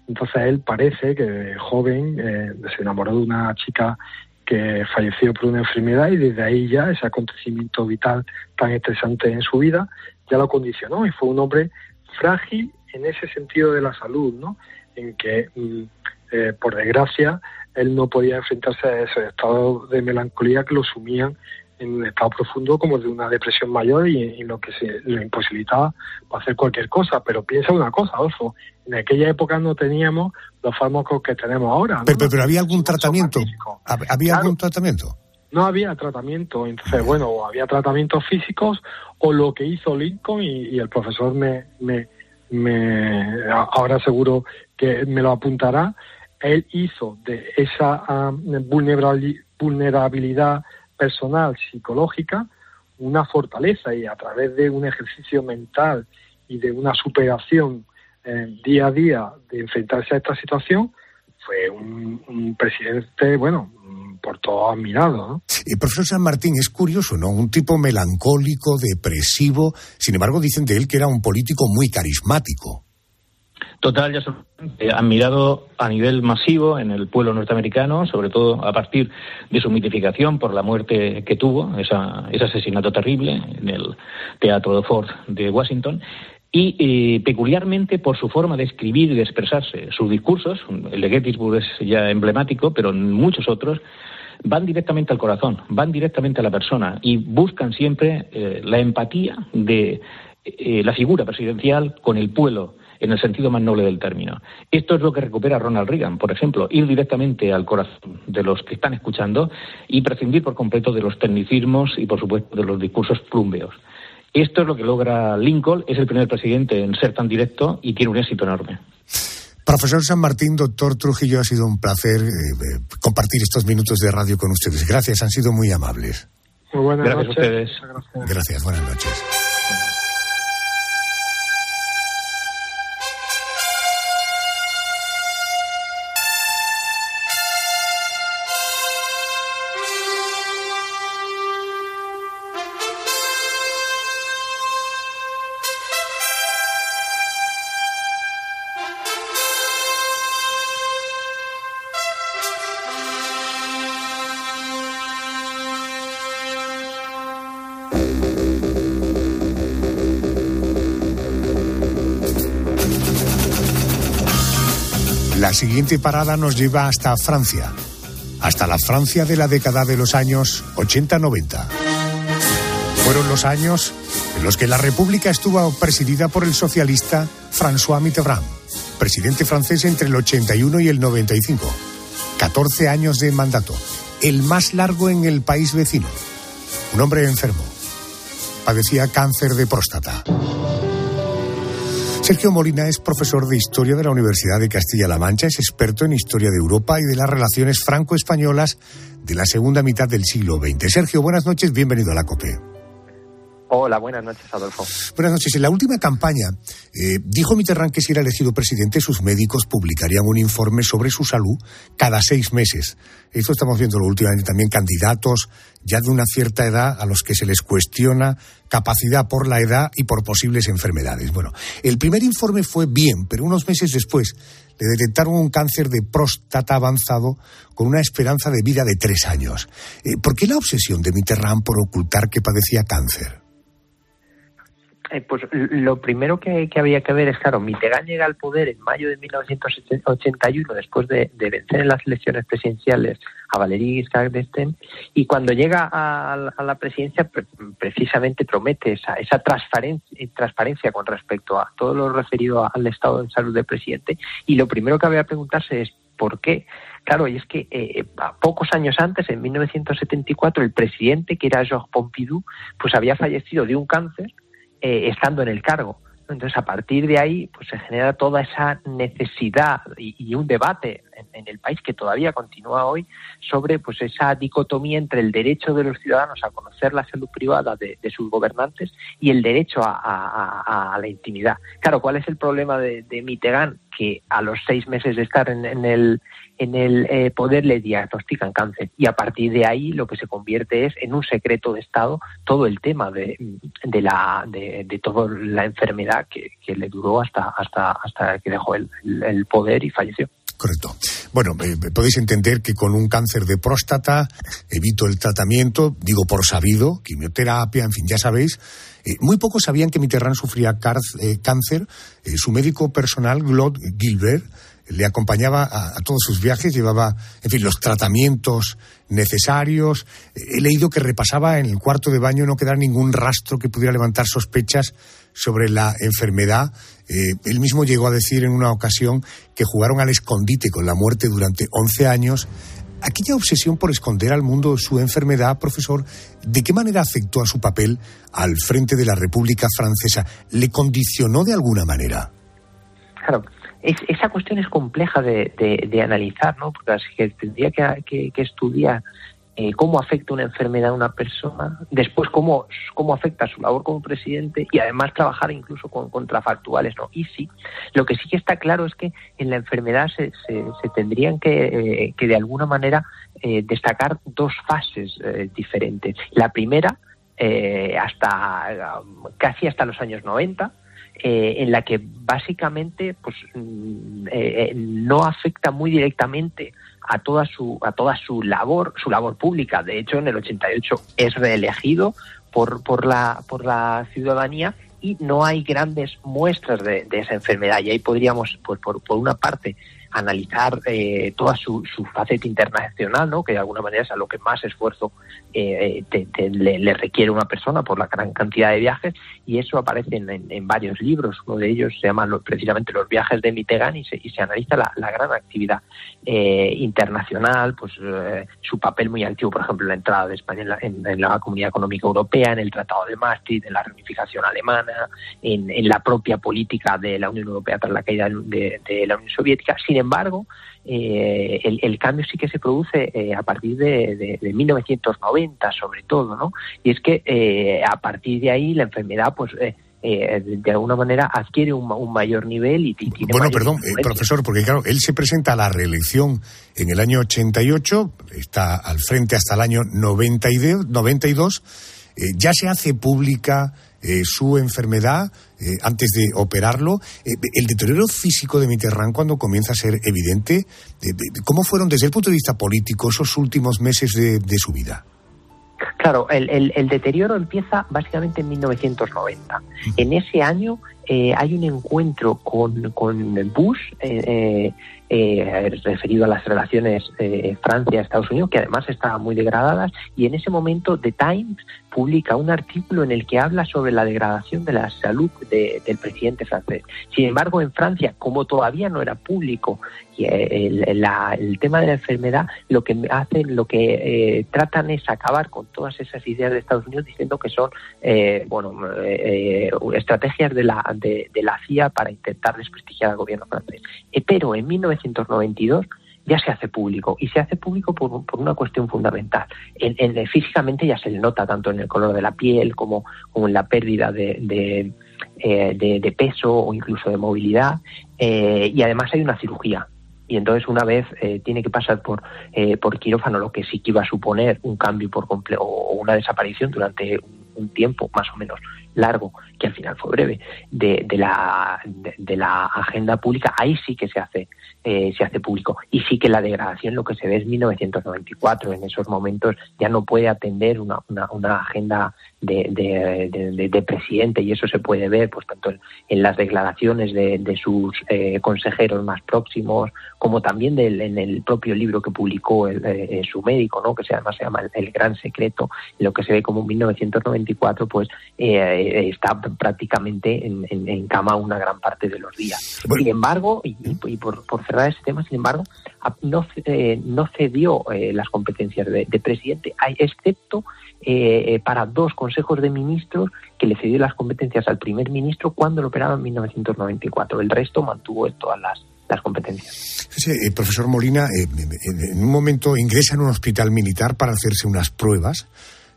Entonces él parece que joven eh, se enamoró de una chica que falleció por una enfermedad y desde ahí ya ese acontecimiento vital tan estresante en su vida ya lo condicionó y fue un hombre frágil en ese sentido de la salud, ¿no? En que, mm, eh, por desgracia, él no podía enfrentarse a esos estados de melancolía que lo sumían en un estado profundo como de una depresión mayor y, lo que se lo imposibilitaba para hacer cualquier cosa. Pero piensa una cosa, Adolfo, en aquella época no teníamos los fármacos que tenemos ahora. Pero, había algún tratamiento. ¿Había algún tratamiento? No había tratamiento, entonces bueno, o había tratamientos físicos o lo que hizo Lincoln y, el profesor me, me, me, ahora seguro que me lo apuntará, él hizo de esa ah, vulnerabilidad personal, psicológica, una fortaleza y a través de un ejercicio mental y de una superación eh, día a día de enfrentarse a esta situación, fue un, presidente, bueno, por todo admirado. ¿no? El profesor San Martín es curioso, ¿no? Un tipo melancólico, depresivo, sin embargo dicen de él que era un político muy carismático. Total, ya son admirado a nivel masivo en el pueblo norteamericano, sobre todo a partir de su mitificación por la muerte que tuvo, esa, ese asesinato terrible en el Teatro de Ford de Washington, y eh, peculiarmente por su forma de escribir y de expresarse. Sus discursos, el de Gettysburg es ya emblemático, pero muchos otros, van directamente al corazón, van directamente a la persona y buscan siempre eh, la empatía de eh, la figura presidencial con el pueblo en el sentido más noble del término. Esto es lo que recupera Ronald Reagan, por ejemplo, ir directamente al corazón de los que están escuchando y prescindir por completo de los tecnicismos y, por supuesto, de los discursos plumbeos. Esto es lo que logra Lincoln, es el primer presidente en ser tan directo y tiene un éxito enorme. Profesor San Martín, doctor Trujillo, ha sido un placer eh, eh, compartir estos minutos de radio con ustedes. Gracias, han sido muy amables. Muy buenas gracias noches. A ustedes. Gracias, buenas noches. Siguiente parada nos lleva hasta Francia, hasta la Francia de la década de los años 80-90. Fueron los años en los que la República estuvo presidida por el socialista François Mitterrand, presidente francés entre el 81 y el 95. 14 años de mandato, el más largo en el país vecino. Un hombre enfermo. Padecía cáncer de próstata. Sergio Molina es profesor de Historia de la Universidad de Castilla-La Mancha, es experto en Historia de Europa y de las relaciones franco-españolas de la segunda mitad del siglo XX. Sergio, buenas noches, bienvenido a la COPE. Hola, buenas noches, Adolfo. Buenas noches. En la última campaña eh, dijo Mitterrand que si era elegido presidente, sus médicos publicarían un informe sobre su salud cada seis meses. Esto estamos viendo últimamente también candidatos ya de una cierta edad a los que se les cuestiona capacidad por la edad y por posibles enfermedades. Bueno, el primer informe fue bien, pero unos meses después le detectaron un cáncer de próstata avanzado con una esperanza de vida de tres años. Eh, ¿Por qué la obsesión de Mitterrand por ocultar que padecía cáncer? Eh, pues lo primero que, había que ver es, claro, Mitterrand llega al poder en mayo de 1981 después de, vencer en las elecciones presidenciales a Valéry Giscard d'Estaing y cuando llega a, la presidencia precisamente promete esa, esa transparencia, transparencia con respecto a todo lo referido al estado de salud del presidente y lo primero que había que preguntarse es ¿por qué? Claro, y es que eh, pocos años antes, en 1974, el presidente, que era Georges Pompidou, pues había fallecido de un cáncer eh, estando en el cargo. Entonces, a partir de ahí, pues se genera toda esa necesidad y, un debate en, el país que todavía continúa hoy sobre pues esa dicotomía entre el derecho de los ciudadanos a conocer la salud privada de, sus gobernantes y el derecho a, la intimidad. Claro, ¿cuál es el problema de, de? Que a los seis meses de estar en, en el en el eh, poder le diagnostican cáncer y a partir de ahí lo que se convierte es en un secreto de Estado todo el tema de, de la de, toda la enfermedad que, le duró hasta hasta hasta que dejó el, poder y falleció. Correcto. Bueno, eh, podéis entender que con un cáncer de próstata evito el tratamiento, digo por sabido, quimioterapia, en fin, ya sabéis. Eh, muy pocos sabían que Mitterrand sufría cáncer. su médico personal, Claude Gilbert, le acompañaba a, a, todos sus viajes, llevaba, en fin, los tratamientos necesarios. He leído que repasaba en el cuarto de baño no quedar ningún rastro que pudiera levantar sospechas sobre la enfermedad. Eh, él mismo llegó a decir en una ocasión que jugaron al escondite con la muerte durante 11 años. Aquella obsesión por esconder al mundo su enfermedad, profesor, ¿de qué manera afectó a su papel al frente de la República Francesa? ¿Le condicionó de alguna manera? Claro, es, esa cuestión es compleja de, analizar, ¿no? Porque que tendría que estudiar eh, cómo afecta una enfermedad a una persona, después cómo, cómo afecta su labor como presidente y además trabajar incluso con contrafactuales. ¿no? Y sí, lo que sí que está claro es que en la enfermedad se, se, tendrían que, eh, que, de alguna manera eh, destacar dos fases eh, diferentes. La primera, hasta casi hasta los años 90, eh, en la que básicamente pues mm, no afecta muy directamente a toda su a toda su labor su labor pública. De hecho en el 88 es reelegido por por la por la ciudadanía y no hay grandes muestras de, de esa enfermedad. Y ahí podríamos pues, por, por una parte analizar eh, toda su, su, faceta internacional, ¿no? que de alguna manera es a lo que más esfuerzo eh, te, te, le, le, requiere una persona por la gran cantidad de viajes, y eso aparece en, en, en varios libros. Uno de ellos se llama lo, precisamente Los viajes de Mitterrand y se, y se analiza la, la, gran actividad eh, internacional, pues eh, su papel muy activo, por ejemplo, en la entrada de España en la, en, en la Comunidad Económica Europea, en el Tratado de Maastricht, en la reunificación alemana, en, la propia política de la Unión Europea tras la caída de, de la Unión Soviética. Sin embargo, eh, el, el, cambio sí que se produce eh, a partir de, de, de, 1990, sobre todo, ¿no? Y es que eh, a partir de ahí la enfermedad, pues. Eh, de alguna manera adquiere un, un, mayor nivel y tiene Bueno, perdón, eh, profesor, porque claro, él se presenta a la reelección en el año 88, está al frente hasta el año 92, 92 eh, ya se hace pública eh, su enfermedad eh, antes de operarlo. Eh, el deterioro físico de Mitterrand cuando comienza a ser evidente, ¿cómo fueron desde el punto de vista político esos últimos meses de, de su vida? Claro, el, el, el, deterioro empieza básicamente en 1990. En ese año eh, hay un encuentro con, con Bush, eh, eh, referido a las relaciones Francia-Estados Unidos, que además estaban muy degradadas, y en ese momento The Times publica un artículo en el que habla sobre la degradación de la salud de, del presidente francés. Sin embargo, en Francia, como todavía no era público y el, la, el tema de la enfermedad, lo que hacen, lo que eh, tratan es acabar con todas esas ideas de Estados Unidos diciendo que son, eh, bueno, eh, estrategias de la, de, la CIA para intentar desprestigiar al gobierno francés. pero en 1992 ya se hace público y se hace público por, por una cuestión fundamental. En, en, físicamente ya se le nota tanto en el color de la piel como, como en la pérdida de, de, eh, peso o incluso de movilidad eh, y además hay una cirugía y entonces una vez eh, tiene que pasar por por quirófano lo que sí que iba a suponer un cambio por completo o una desaparición durante un, tiempo más o menos largo al final fue breve de, la de, la agenda pública ahí sí que se hace eh, se hace público. Y sí que la degradación lo que se ve es 1994 en esos momentos ya no puede atender una, una, agenda de, de, de, presidente y eso se puede ver pues tanto en, las declaraciones de, sus eh, consejeros más próximos como también del, en el propio libro que publicó el, eh, su médico no que se, además se llama el, el, gran secreto lo que se ve como en 1994 pues eh, prácticamente en, en, en, cama una gran parte de los días bueno. sin embargo y, y por, por, cerrar ese tema sin embargo no, eh, no cedió eh, las competencias de, de presidente excepto eh, para dos consejos de ministros que le cedió las competencias al primer ministro cuando lo operaba en 1994. El resto mantuvo todas las, las competencias. Sí, eh, profesor Molina, eh, en un momento ingresa en un hospital militar para hacerse unas pruebas.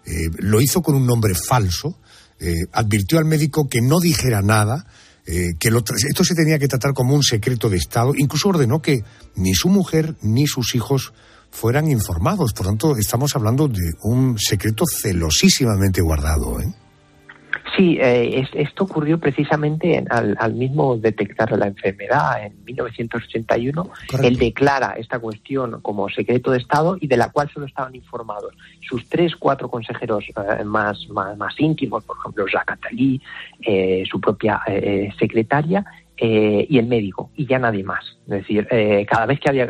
Eh, lo hizo con un nombre falso. Eh, advirtió al médico que no dijera nada. Eh, que lo esto se tenía que tratar como un secreto de Estado. Incluso ordenó que ni su mujer ni sus hijos fueran informados. Por tanto, estamos hablando de un secreto celosísimamente guardado. ¿eh? Sí, eh, es, esto ocurrió precisamente en, al, al, mismo detectar la enfermedad en 1981. Correcto. Él declara esta cuestión como secreto de Estado y de la cual solo estaban informados sus tres, cuatro consejeros eh, más, más, más, íntimos, por ejemplo, Jacques Attali, eh, su propia eh, secretaria, eh, y el médico, y ya nadie más. Es decir, eh, cada vez que había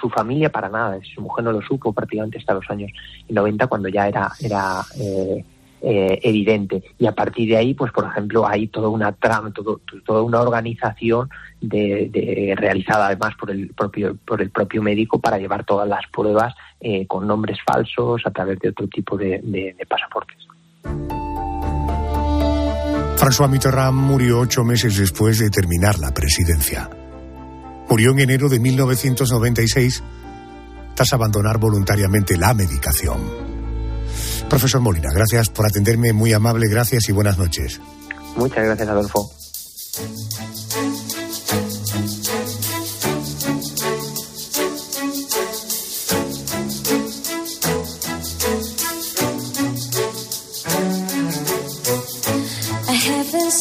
su familia, para nada, su mujer no lo supo prácticamente hasta los años 90, cuando ya era, era eh, evidente. Y a partir de ahí, pues por ejemplo, hay toda una trama, toda una organización de, realizada además por el propio por el propio médico para llevar todas las pruebas con nombres falsos a través de otro tipo de pasaportes. François Mitterrand murió ocho meses después de terminar la presidencia. Murió en enero de 1996 tras abandonar voluntariamente la medicación. Profesor Molina, gracias por atenderme, muy amable, gracias y buenas noches. Muchas gracias, Adolfo.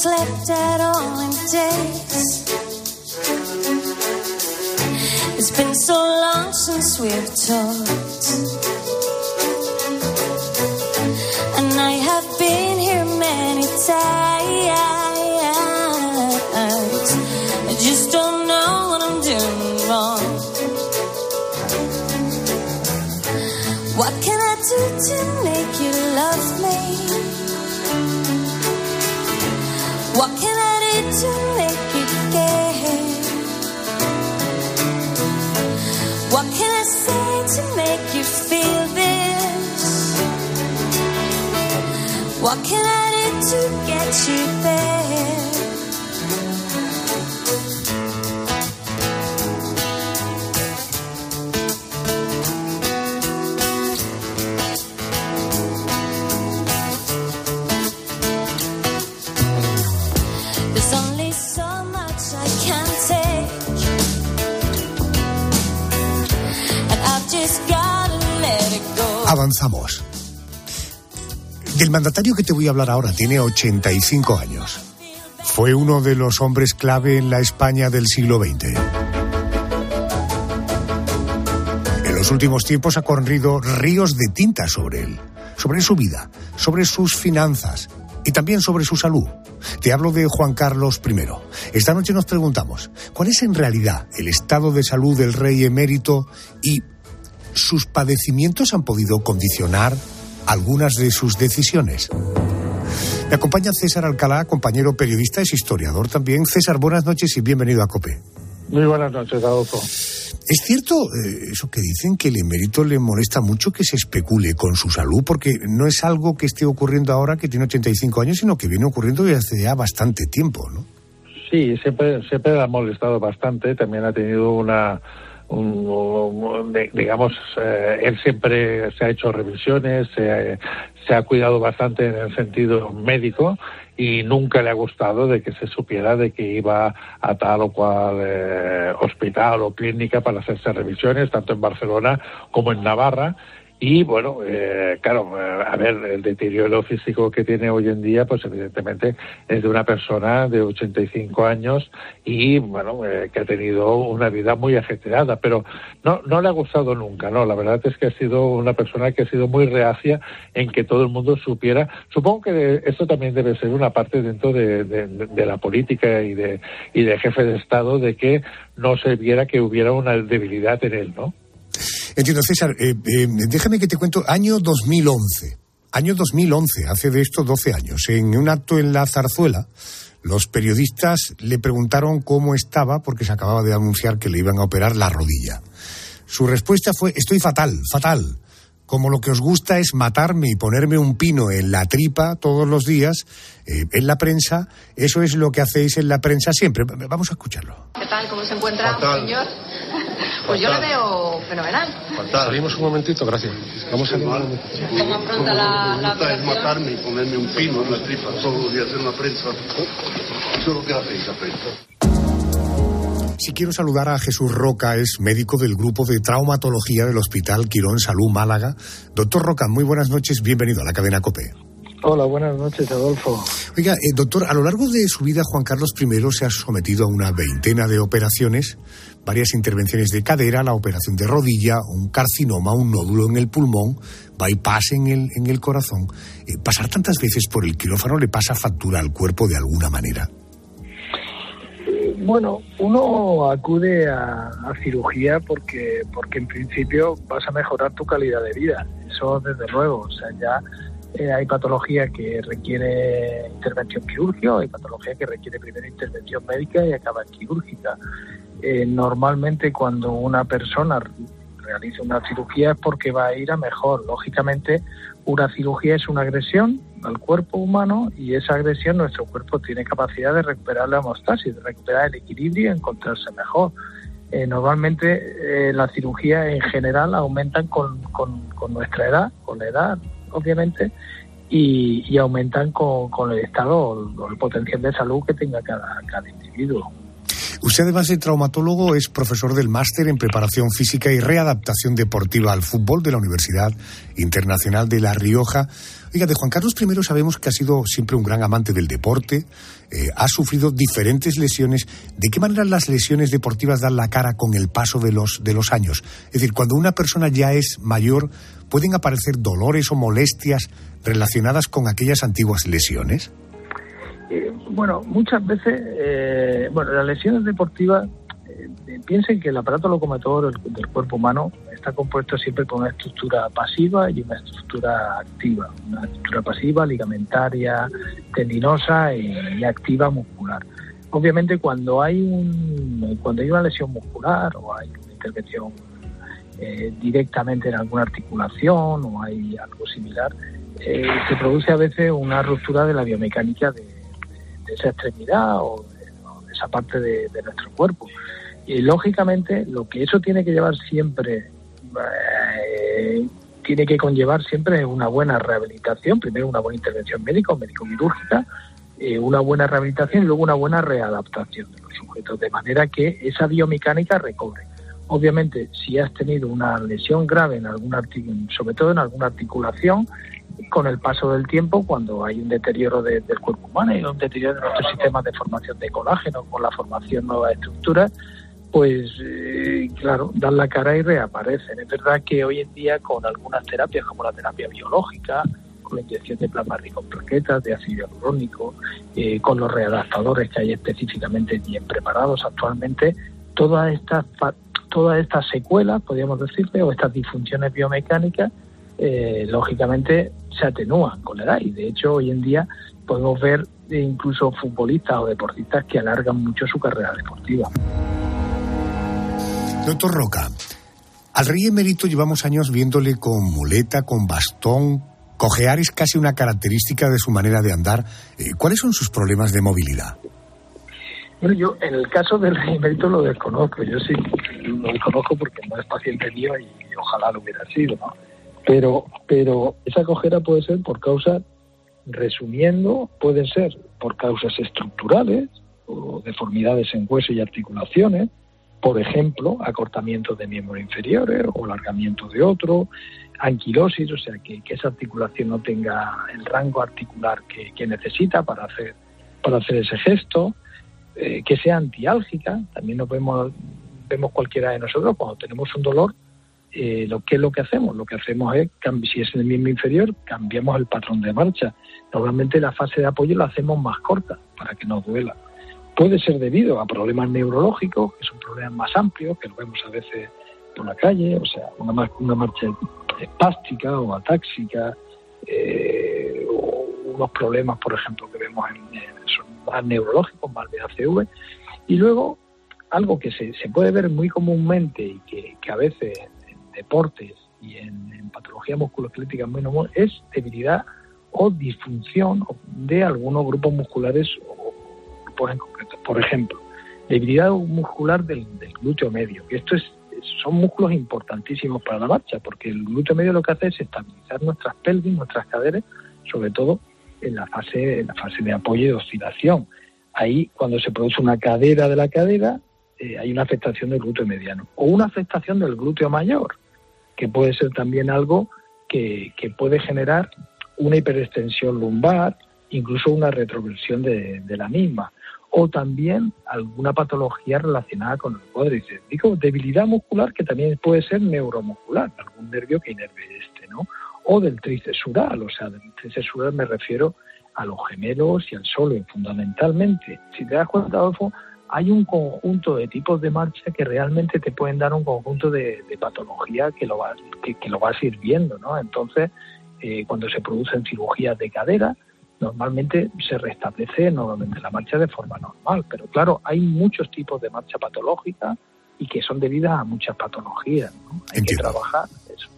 slept at all in days. It's been so long since we've talked. Del mandatario que te voy a hablar ahora tiene 85 años. Fue uno de los hombres clave en la España del siglo XX. En los últimos tiempos ha corrido ríos de tinta sobre él, sobre su vida, sobre sus finanzas y también sobre su salud. Te hablo de Juan Carlos I. Esta noche nos preguntamos, ¿cuál es en realidad el estado de salud del rey emérito y sus padecimientos han podido condicionar algunas de sus decisiones. Me acompaña César Alcalá, compañero periodista, es historiador también. César, buenas noches y bienvenido a COPE. Muy buenas noches, Adolfo. ¿Es cierto eh, eso que dicen que el emérito le molesta mucho que se especule con su salud? Porque no es algo que esté ocurriendo ahora que tiene 85 años, sino que viene ocurriendo desde hace ya bastante tiempo, ¿no? Sí, siempre, siempre ha molestado bastante. También ha tenido una digamos, eh, él siempre se ha hecho revisiones, se, ha cuidado bastante en el sentido médico y nunca le ha gustado de que se supiera de que iba a tal o cual eh, hospital o clínica para hacerse revisiones, tanto en Barcelona como en Navarra y bueno, eh, claro, eh, a ver, el deterioro físico que tiene hoy en día, pues evidentemente es de una persona de 85 años y bueno, eh, que ha tenido una vida muy ajetreada, pero no, no le ha gustado nunca, ¿no? La verdad es que ha sido una persona que ha sido muy reacia en que todo el mundo supiera. Supongo que esto también debe ser una parte dentro de, de la política y de, y de jefe de Estado de que no se viera que hubiera una debilidad en él, ¿no? Entiendo, César. Eh, eh, déjame que te cuento, año 2011. Año 2011, hace de esto 12 años. En un acto en la zarzuela, los periodistas le preguntaron cómo estaba porque se acababa de anunciar que le iban a operar la rodilla. Su respuesta fue, estoy fatal, fatal. Como lo que os gusta es matarme y ponerme un pino en la tripa todos los días, eh, en la prensa, eso es lo que hacéis en la prensa siempre. Vamos a escucharlo. ¿Qué tal? ¿Cómo se encuentra, señor? Pues yo le veo fenomenal. Salimos un momentito, gracias. Vamos a ¿Cómo afronta la, la operación? es matarme y ponerme un pino en la tripa todos los días en la prensa. Eso es lo que hacéis, la prensa. Si quiero saludar a Jesús Roca, es médico del grupo de traumatología del Hospital Quirón Salud Málaga. Doctor Roca, muy buenas noches, bienvenido a la cadena COPE. Hola, buenas noches, Adolfo. Oiga, eh, doctor, a lo largo de su vida Juan Carlos I se ha sometido a una veintena de operaciones, varias intervenciones de cadera, la operación de rodilla, un carcinoma, un nódulo en el pulmón, bypass en el, en el corazón. Eh, pasar tantas veces por el quirófano le pasa factura al cuerpo de alguna manera. Bueno, uno acude a, a, cirugía porque, porque en principio vas a mejorar tu calidad de vida. Eso desde luego. O sea, ya eh, hay patología que requiere intervención quirúrgica, hay patología que requiere primera intervención médica y acaba en quirúrgica. Eh, normalmente cuando una persona realiza una cirugía es porque va a ir a mejor. Lógicamente, una cirugía es una agresión al cuerpo humano y esa agresión nuestro cuerpo tiene capacidad de recuperar la homeostasis, de recuperar el equilibrio y encontrarse mejor. Eh, normalmente eh, las cirugías en general aumentan con, con, nuestra edad, con la edad obviamente, y, aumentan con, con, el estado o el potencial de salud que tenga cada, cada individuo. Usted, además de traumatólogo, es profesor del máster en preparación física y readaptación deportiva al fútbol de la Universidad Internacional de La Rioja. Oiga, de Juan Carlos I sabemos que ha sido siempre un gran amante del deporte, eh, ha sufrido diferentes lesiones. ¿De qué manera las lesiones deportivas dan la cara con el paso de los, de los años? Es decir, cuando una persona ya es mayor, ¿pueden aparecer dolores o molestias relacionadas con aquellas antiguas lesiones? Eh, bueno, muchas veces, eh, bueno, las lesiones deportivas, eh, piensen que el aparato locomotor del cuerpo humano está compuesto siempre por una estructura pasiva y una estructura activa. Una estructura pasiva, ligamentaria, tendinosa y, activa muscular. Obviamente, cuando hay un, cuando hay una lesión muscular o hay una intervención eh, directamente en alguna articulación o hay algo similar, eh, se produce a veces una ruptura de la biomecánica de, esa extremidad o de, esa parte de, de, nuestro cuerpo. Y lógicamente lo que eso tiene que llevar siempre, eh, tiene que conllevar siempre una buena rehabilitación, primero una buena intervención médica o médico-quirúrgica, eh, una buena rehabilitación y luego una buena readaptación de los sujetos, de manera que esa biomecánica recobre. Obviamente, si has tenido una lesión grave en alguna sobre todo en alguna articulación, con el paso del tiempo, cuando hay un deterioro de, del cuerpo humano y un deterioro de nuestros sistemas de formación de colágeno, con la formación de nuevas estructuras, pues eh, claro, dan la cara y reaparecen. Es verdad que hoy en día con algunas terapias como la terapia biológica, con la inyección de plasma rico en plaquetas, de ácido hialurónico, eh, con los readaptadores que hay específicamente bien preparados actualmente, todas estas todas estas secuelas, podríamos decirle, o estas disfunciones biomecánicas, eh, lógicamente se atenúan con la edad y de hecho hoy en día podemos ver incluso futbolistas o deportistas que alargan mucho su carrera deportiva. Doctor Roca, al rey emérito llevamos años viéndole con muleta, con bastón. Cojear es casi una característica de su manera de andar. Eh, ¿Cuáles son sus problemas de movilidad? Bueno, yo en el caso del emérito lo desconozco. Yo sí lo desconozco porque no es paciente mío y ojalá lo hubiera sido. Pero, pero esa cojera puede ser por causas, resumiendo, pueden ser por causas estructurales o deformidades en hueso y articulaciones, por ejemplo, acortamiento de miembros inferiores o alargamiento de otro, anquilosis, o sea, que, que esa articulación no tenga el rango articular que, que necesita para hacer, para hacer ese gesto, eh, que sea antiálgica, también nos vemos, vemos cualquiera de nosotros cuando tenemos un dolor, eh, lo que es lo que hacemos, lo que hacemos es, si es en el miembro inferior, cambiamos el patrón de marcha. Normalmente la fase de apoyo la hacemos más corta para que no duela. Puede ser debido a problemas neurológicos, que son problemas más amplios, que lo vemos a veces por la calle, o sea, una, una marcha espástica o atáxica, eh, o unos problemas, por ejemplo, que vemos en, en más neurológicos, más de y luego algo que se, puede ver muy comúnmente y que, a veces deportes y en, en patología musculoesquelética muy normal es debilidad o disfunción de algunos grupos musculares o grupos en concreto. Por ejemplo, debilidad muscular del, del glúteo medio, que esto es son músculos importantísimos para la marcha, porque el glúteo medio lo que hace es estabilizar nuestras pelvis, nuestras caderas, sobre todo en la fase, en la fase de apoyo y de oscilación. Ahí, cuando se produce una cadera de la cadera, eh, hay una afectación del glúteo mediano o una afectación del glúteo mayor, que puede ser también algo que, puede generar una hiperextensión lumbar, incluso una retroversión de, de, la misma, o también alguna patología relacionada con el cuádriceps. Digo, debilidad muscular que también puede ser neuromuscular, algún nervio que inerve este, ¿no? O del tricesural, o sea, del tricesural me refiero a los gemelos y al solo, fundamentalmente. Si te das cuenta, Adolfo, hay un conjunto de tipos de marcha que realmente te pueden dar un conjunto de, patología que lo vas que, lo vas a ir viendo, ¿no? Entonces, eh, cuando se producen cirugías de cadera, normalmente se restablece normalmente la marcha de forma normal, pero claro, hay muchos tipos de marcha patológica y que son debidas a muchas patologías, ¿no? Hay que trabajar eso,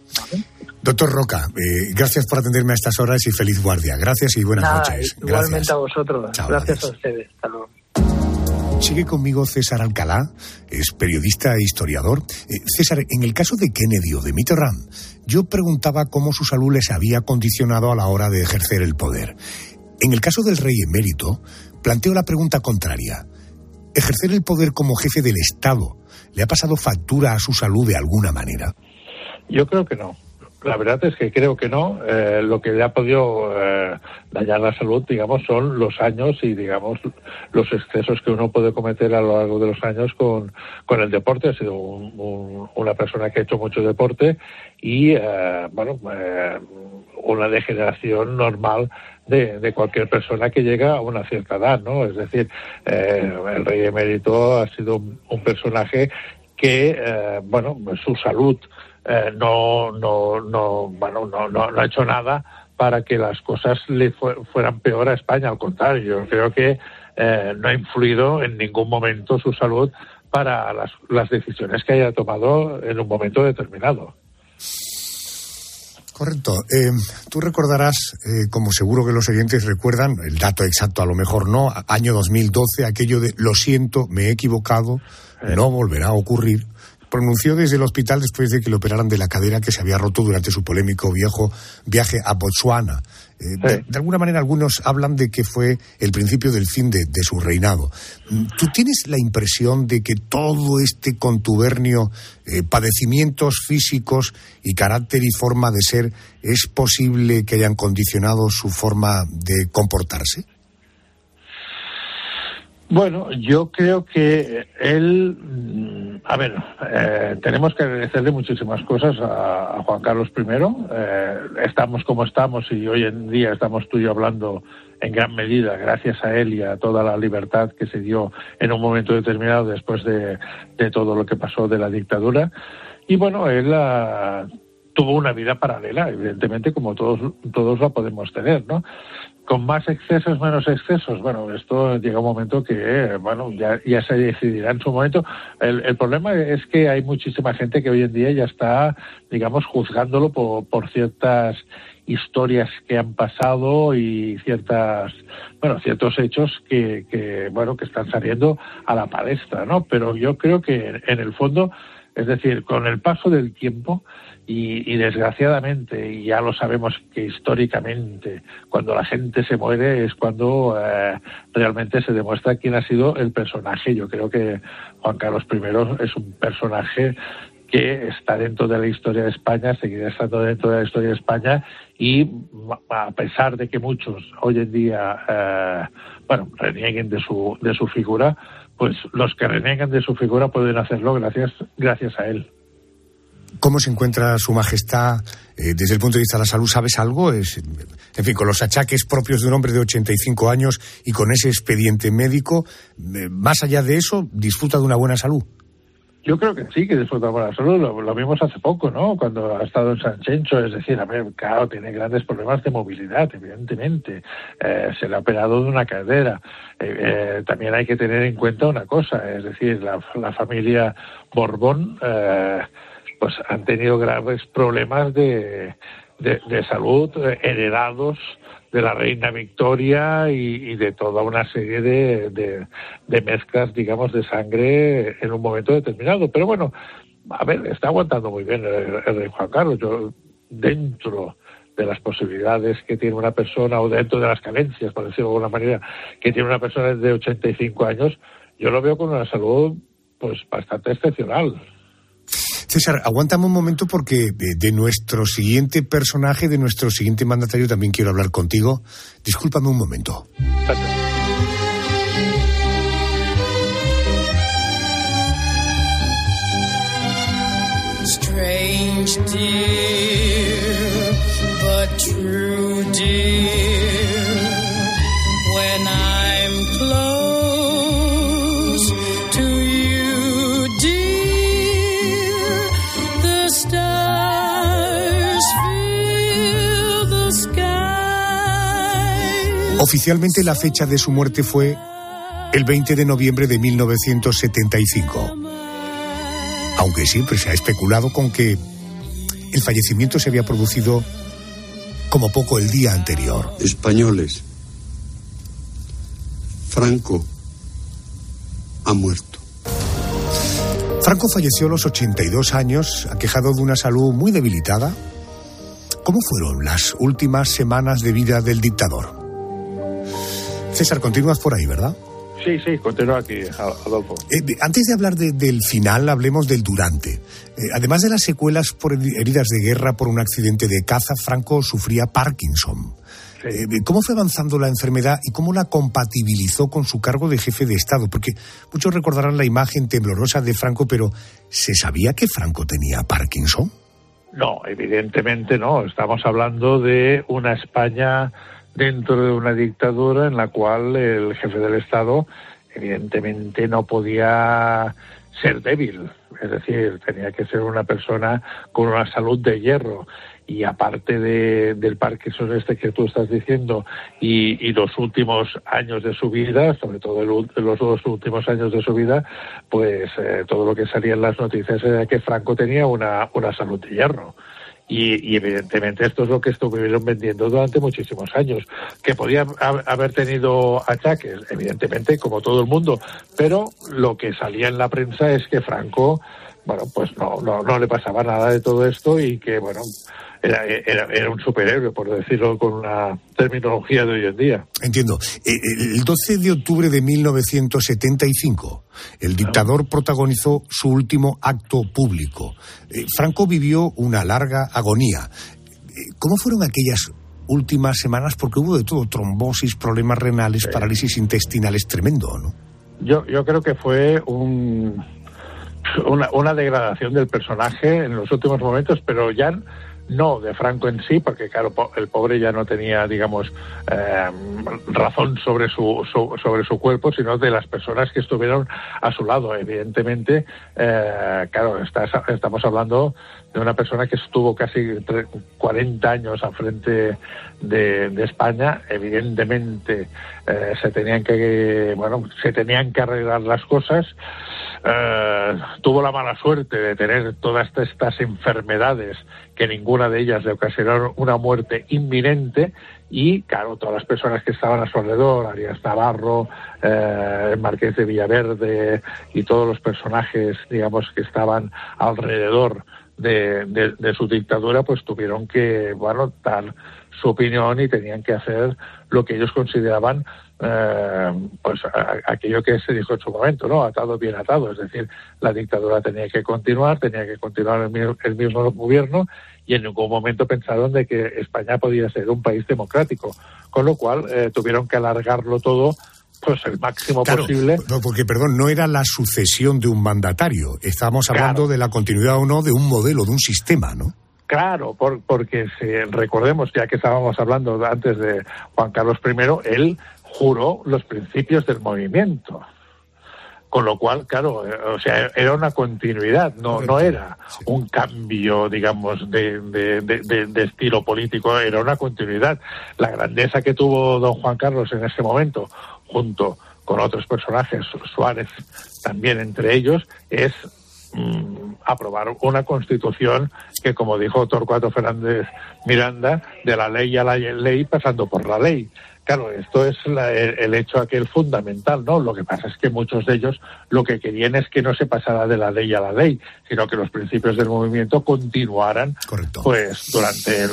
Doctor Roca, eh, gracias por atenderme a estas horas y feliz guardia. Gracias y buenas noches. Igualmente a vosotros. gracias a ustedes. Hasta luego. Sigue conmigo César Alcalá, es periodista e historiador. Eh, César, en el caso de Kennedy o de Mitterrand, yo preguntaba cómo su salud les había condicionado a la hora de ejercer el poder. En el caso del rey emérito, planteo la pregunta contraria. ¿Ejercer el poder como jefe del Estado le ha pasado factura a su salud de alguna manera? Yo creo que no. La verdad es que creo que no. Eh, lo que le ha podido eh, dañar la salud, digamos, son los años y, digamos, los excesos que uno puede cometer a lo largo de los años con, con el deporte. Ha sido una persona que ha hecho mucho deporte y, eh, bueno, una degeneración normal de, de, cualquier persona que llega a una cierta edad, ¿no? Es decir, el rey emérito ha sido un personaje que, bueno, su salud eh, no, no, no, bueno, no, no, ha hecho nada para que las cosas le fueran peor a España. Al contrario, yo creo que eh, no ha influido en ningún momento su salud para las, las decisiones que haya tomado en un momento determinado. Correcto. Eh, tú recordarás, como seguro que los oyentes recuerdan, el dato exacto a lo mejor no, año 2012, aquello de lo siento, me he equivocado, no volverá a ocurrir pronunció desde el hospital después de que le operaran de la cadera que se había roto durante su polémico viejo viaje a Botswana. Eh, de, alguna manera algunos hablan de que fue el principio del fin de, su reinado. Mm, ¿Tú tienes la impresión de que todo este contubernio, eh, padecimientos físicos y carácter y forma de ser, es posible que hayan condicionado su forma de comportarse? Bueno, yo creo que él, mm, a ver, eh, tenemos que agradecerle muchísimas cosas a, Juan Carlos I. Eh, estamos como estamos y hoy en día estamos tú y yo hablando en gran medida gracias a él y a toda la libertad que se dio en un momento determinado después de, todo lo que pasó de la dictadura. Y bueno, él ah, tuvo una vida paralela, evidentemente, como todos, todos la podemos tener, ¿no? con más excesos, menos excesos. Bueno, esto llega un momento que, bueno, ya, ya se decidirá en su momento. El, el, problema es que hay muchísima gente que hoy en día ya está, digamos, juzgándolo por, por ciertas historias que han pasado y ciertas, bueno, ciertos hechos que, que, bueno, que están saliendo a la palestra, ¿no? Pero yo creo que en el fondo, es decir, con el paso del tiempo, y, desgraciadamente, y ya lo sabemos que históricamente, cuando la gente se muere es cuando eh, realmente se demuestra quién ha sido el personaje. Yo creo que Juan Carlos I es un personaje que está dentro de la historia de España, seguirá estando dentro de la historia de España y a pesar de que muchos hoy en día, eh, bueno, renieguen de su, de su figura, pues los que reniegan de su figura pueden hacerlo gracias, gracias a él. ¿Cómo se encuentra Su Majestad eh, desde el punto de vista de la salud? ¿Sabes algo? Es, en fin, con los achaques propios de un hombre de 85 años y con ese expediente médico, eh, más allá de eso, disfruta de una buena salud. Yo creo que sí, que disfruta de buena salud. Lo, vimos hace poco, ¿no? Cuando ha estado en San Chencho. Es decir, a ver, claro, tiene grandes problemas de movilidad, evidentemente. Eh, se le ha operado de una cadera. también hay que tener en cuenta una cosa, es decir, la, la familia Borbón pues han tenido graves problemas de, de, salud eh, heredados de la reina Victoria y, de toda una serie de, de, mezclas, digamos, de sangre en un momento determinado. Pero bueno, a ver, está aguantando muy bien el, rey Juan Carlos. Yo, dentro de las posibilidades que tiene una persona o dentro de las carencias, por decirlo de alguna manera, que tiene una persona de 85 años, yo lo veo con una salud pues bastante excepcional. César, aguántame un momento porque de, nuestro siguiente personaje, de nuestro siguiente mandatario, también quiero hablar contigo. Discúlpame un momento. Dear. Oficialmente la fecha de su muerte fue el 20 de noviembre de 1975. Aunque siempre se ha especulado con que el fallecimiento se había producido como poco el día anterior. Españoles, Franco ha muerto. Franco falleció a los 82 años, aquejado de una salud muy debilitada. ¿Cómo fueron las últimas semanas de vida del dictador? César, continúas por ahí, ¿verdad? Sí, sí, continúa aquí, Adolfo. Eh, antes de hablar del final, hablemos del durante. Eh, además de las secuelas por heridas de guerra por un accidente de caza, Franco sufría Parkinson. Eh, ¿Cómo fue avanzando la enfermedad y cómo la compatibilizó con su cargo de jefe de Estado? Porque muchos recordarán la imagen temblorosa de Franco, pero ¿se sabía que Franco tenía Parkinson? No, evidentemente no. Estamos hablando de una España dentro de una dictadura en la cual el jefe del Estado evidentemente no podía ser débil, es decir, tenía que ser una persona con una salud de hierro y aparte de, del Parkinson este que tú estás diciendo y, los últimos años de su vida, sobre todo los dos últimos años de su vida, pues eh, todo lo que salía en las noticias era que Franco tenía una, una salud de hierro. Y, evidentemente esto es lo que estuvieron vendiendo durante muchísimos años. Que podían haber tenido achaques, evidentemente, como todo el mundo, pero lo que salía en la prensa es que Franco, bueno, pues no, no, no le pasaba nada de todo esto y que, bueno, era, era, un superhéroe, por decirlo con una terminología de hoy en día. Entiendo. Eh, el 12 de octubre de 1975, el dictador protagonizó su último acto público. Eh, Franco vivió una larga agonía. Eh, ¿Cómo fueron aquellas últimas semanas? Porque hubo de todo, trombosis, problemas renales, parálisis intestinales, tremendo, ¿no? Yo, yo creo que fue un, una, una degradación del personaje en los últimos momentos, pero ya no de Franco en sí, porque claro, el pobre ya no tenía, digamos, eh, razón sobre su, sobre su cuerpo, sino de las personas que estuvieron a su lado. Evidentemente, eh, claro, estamos hablando de una persona que estuvo casi 40 años al frente de, España. Evidentemente, eh, se tenían que, bueno, se tenían que arreglar las cosas. Tuvo la mala suerte de tener todas estas enfermedades que ninguna de ellas le ocasionaron una muerte inminente y, claro, todas las personas que estaban a su alrededor, Arias Navarro, eh, Marqués de Villaverde y todos los personajes, digamos, que estaban alrededor de, de, su dictadura, pues tuvieron que, bueno, dar su opinión y tenían que hacer lo que ellos consideraban eh, pues aquello que se dijo en su momento, ¿no? Atado bien atado, es decir, la dictadura tenía que continuar, tenía que continuar el, mismo gobierno y en ningún momento pensaron de que España podía ser un país democrático, con lo cual eh, tuvieron que alargarlo todo pues el máximo posible. Porque, perdón, no era la sucesión de un mandatario, estábamos hablando de la continuidad o no de un modelo, de un sistema, ¿no? Claro, porque si recordemos, ya que estábamos hablando antes de Juan Carlos I, él juró los principios del movimiento. Con lo cual, claro, eh, o sea, era una continuidad, no, no era un cambio, digamos, de, de, estilo político, era una continuidad. La grandeza que tuvo don Juan Carlos en ese momento, junto con otros personajes, Suárez también entre ellos, es mm, aprobar una constitución que, como dijo Torcuato Fernández Miranda, de la ley a la ley pasando por la ley. Claro, esto es el, hecho aquel fundamental, ¿no? Lo que pasa es que muchos de ellos lo que querían es que no se pasara de la ley a la ley, sino que los principios del movimiento continuaran, pues, durante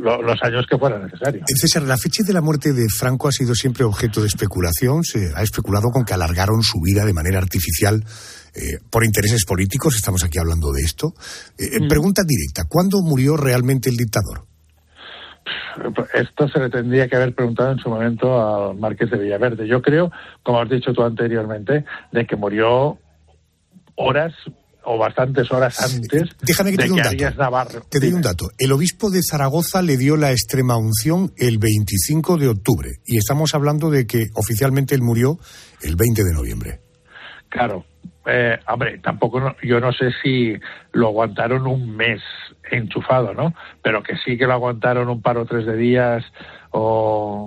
los años que fuera necesario. Eh, César, la fecha de la muerte de Franco ha sido siempre objeto de especulación. Se ha especulado con que alargaron su vida de manera artificial. Eh, por intereses políticos, estamos aquí hablando de esto. Eh, mm. Pregunta directa, ¿cuándo murió realmente el dictador? esto se le tendría que haber preguntado en su momento al Marqués de Villaverde. Yo creo, como has dicho tú anteriormente, de que murió horas o bastantes horas antes Déjame que de te que un Navarro. Te doy un dato. El obispo de Zaragoza le dio la extrema unción el 25 de octubre y estamos hablando de que oficialmente él murió el 20 de noviembre. Claro, eh, hombre, tampoco no- yo no sé si lo aguantaron un mes enchufado, ¿no? Pero que sí que lo aguantaron un par o tres de días o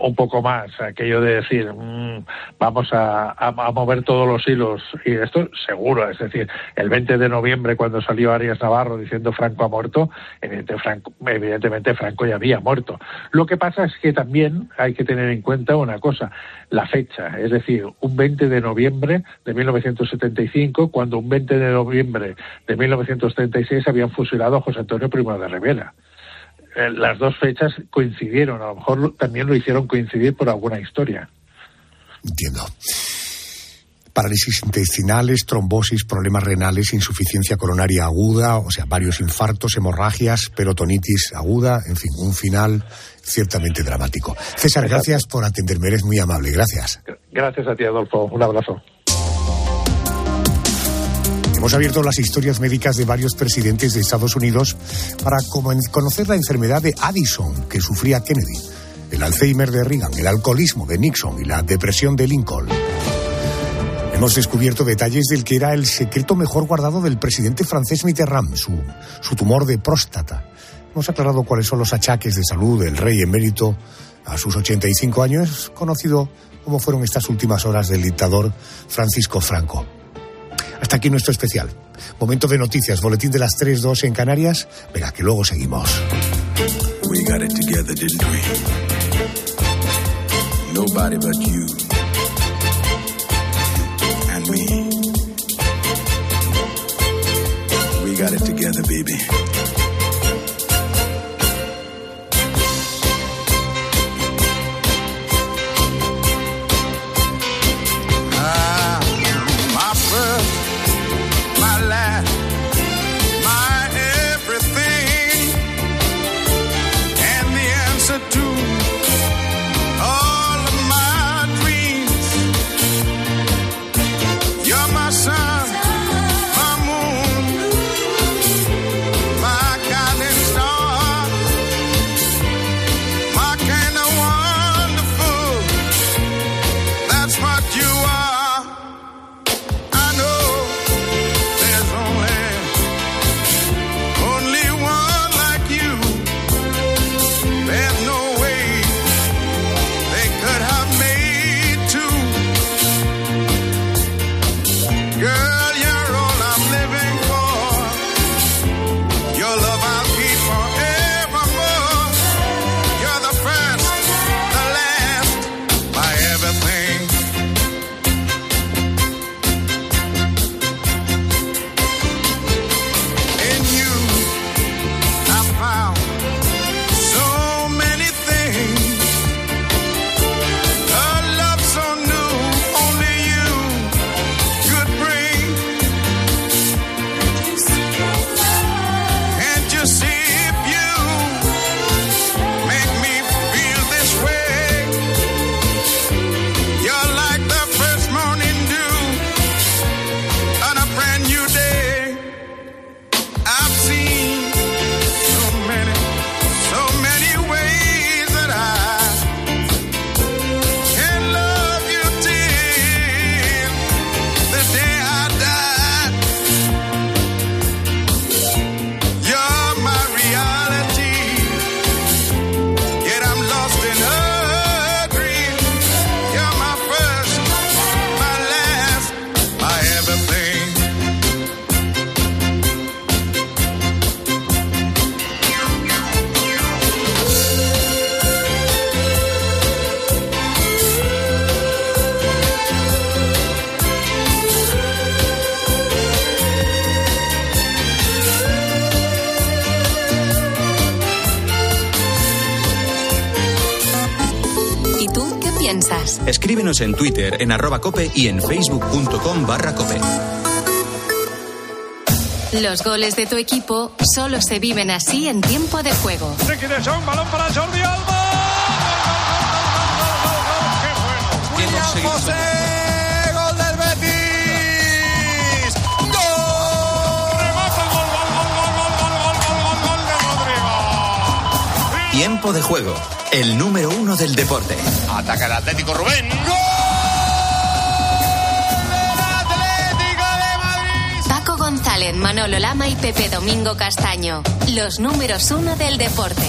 un, poco más, aquello de decir, mm, vamos a, mover todos los hilos. Y esto seguro, es decir, el 20 de noviembre cuando salió Arias Navarro diciendo Franco ha muerto, evidente- Franco- evidentemente Franco ya había muerto. Lo que pasa es que también hay que tener en cuenta una cosa, la fecha, es decir, un 20 de noviembre de 1975, cuando un 20 de noviembre de 1936 habían fusilado a José Antonio Primo de Rivera. Eh, Las dos fechas coincidieron, a lo mejor también lo hicieron coincidir por alguna historia. Entiendo. Parálisis intestinales, trombosis, problemas renales, insuficiencia coronaria aguda, o sea, varios infartos, hemorragias, perotonitis aguda, en fin, un final ciertamente dramático. César, gracias por atenderme, eres muy amable, gracias. Gracias a ti, Adolfo. Un abrazo. Hemos abierto las historias médicas de varios presidentes de Estados Unidos para conocer la enfermedad de Addison que sufría Kennedy, el Alzheimer de Reagan, el alcoholismo de Nixon y la depresión de Lincoln. Hemos descubierto detalles del que era el secreto mejor guardado del presidente francés Mitterrand, su, su tumor de próstata. Hemos aclarado cuáles son los achaques de salud del rey emérito a sus 85 años, conocido como fueron estas últimas horas del dictador Francisco Franco. Hasta aquí nuestro especial. Momento de noticias, boletín de las 3.2 en Canarias. Venga, que luego seguimos. We got it together, didn't we? Nobody but you and me. We got it together, baby. En Twitter, en arroba cope y en facebook.com barra cope. Los goles de tu equipo solo se viven así en tiempo de juego. Ricky de Jong, balón para Jordi Alba. William José, gol del Betis. Tiempo de juego, el número uno del deporte. Ataca el Atlético Rubén. ¡Gol! Atlético de Madrid! Paco González, Manolo Lama y Pepe Domingo Castaño. Los números uno del deporte.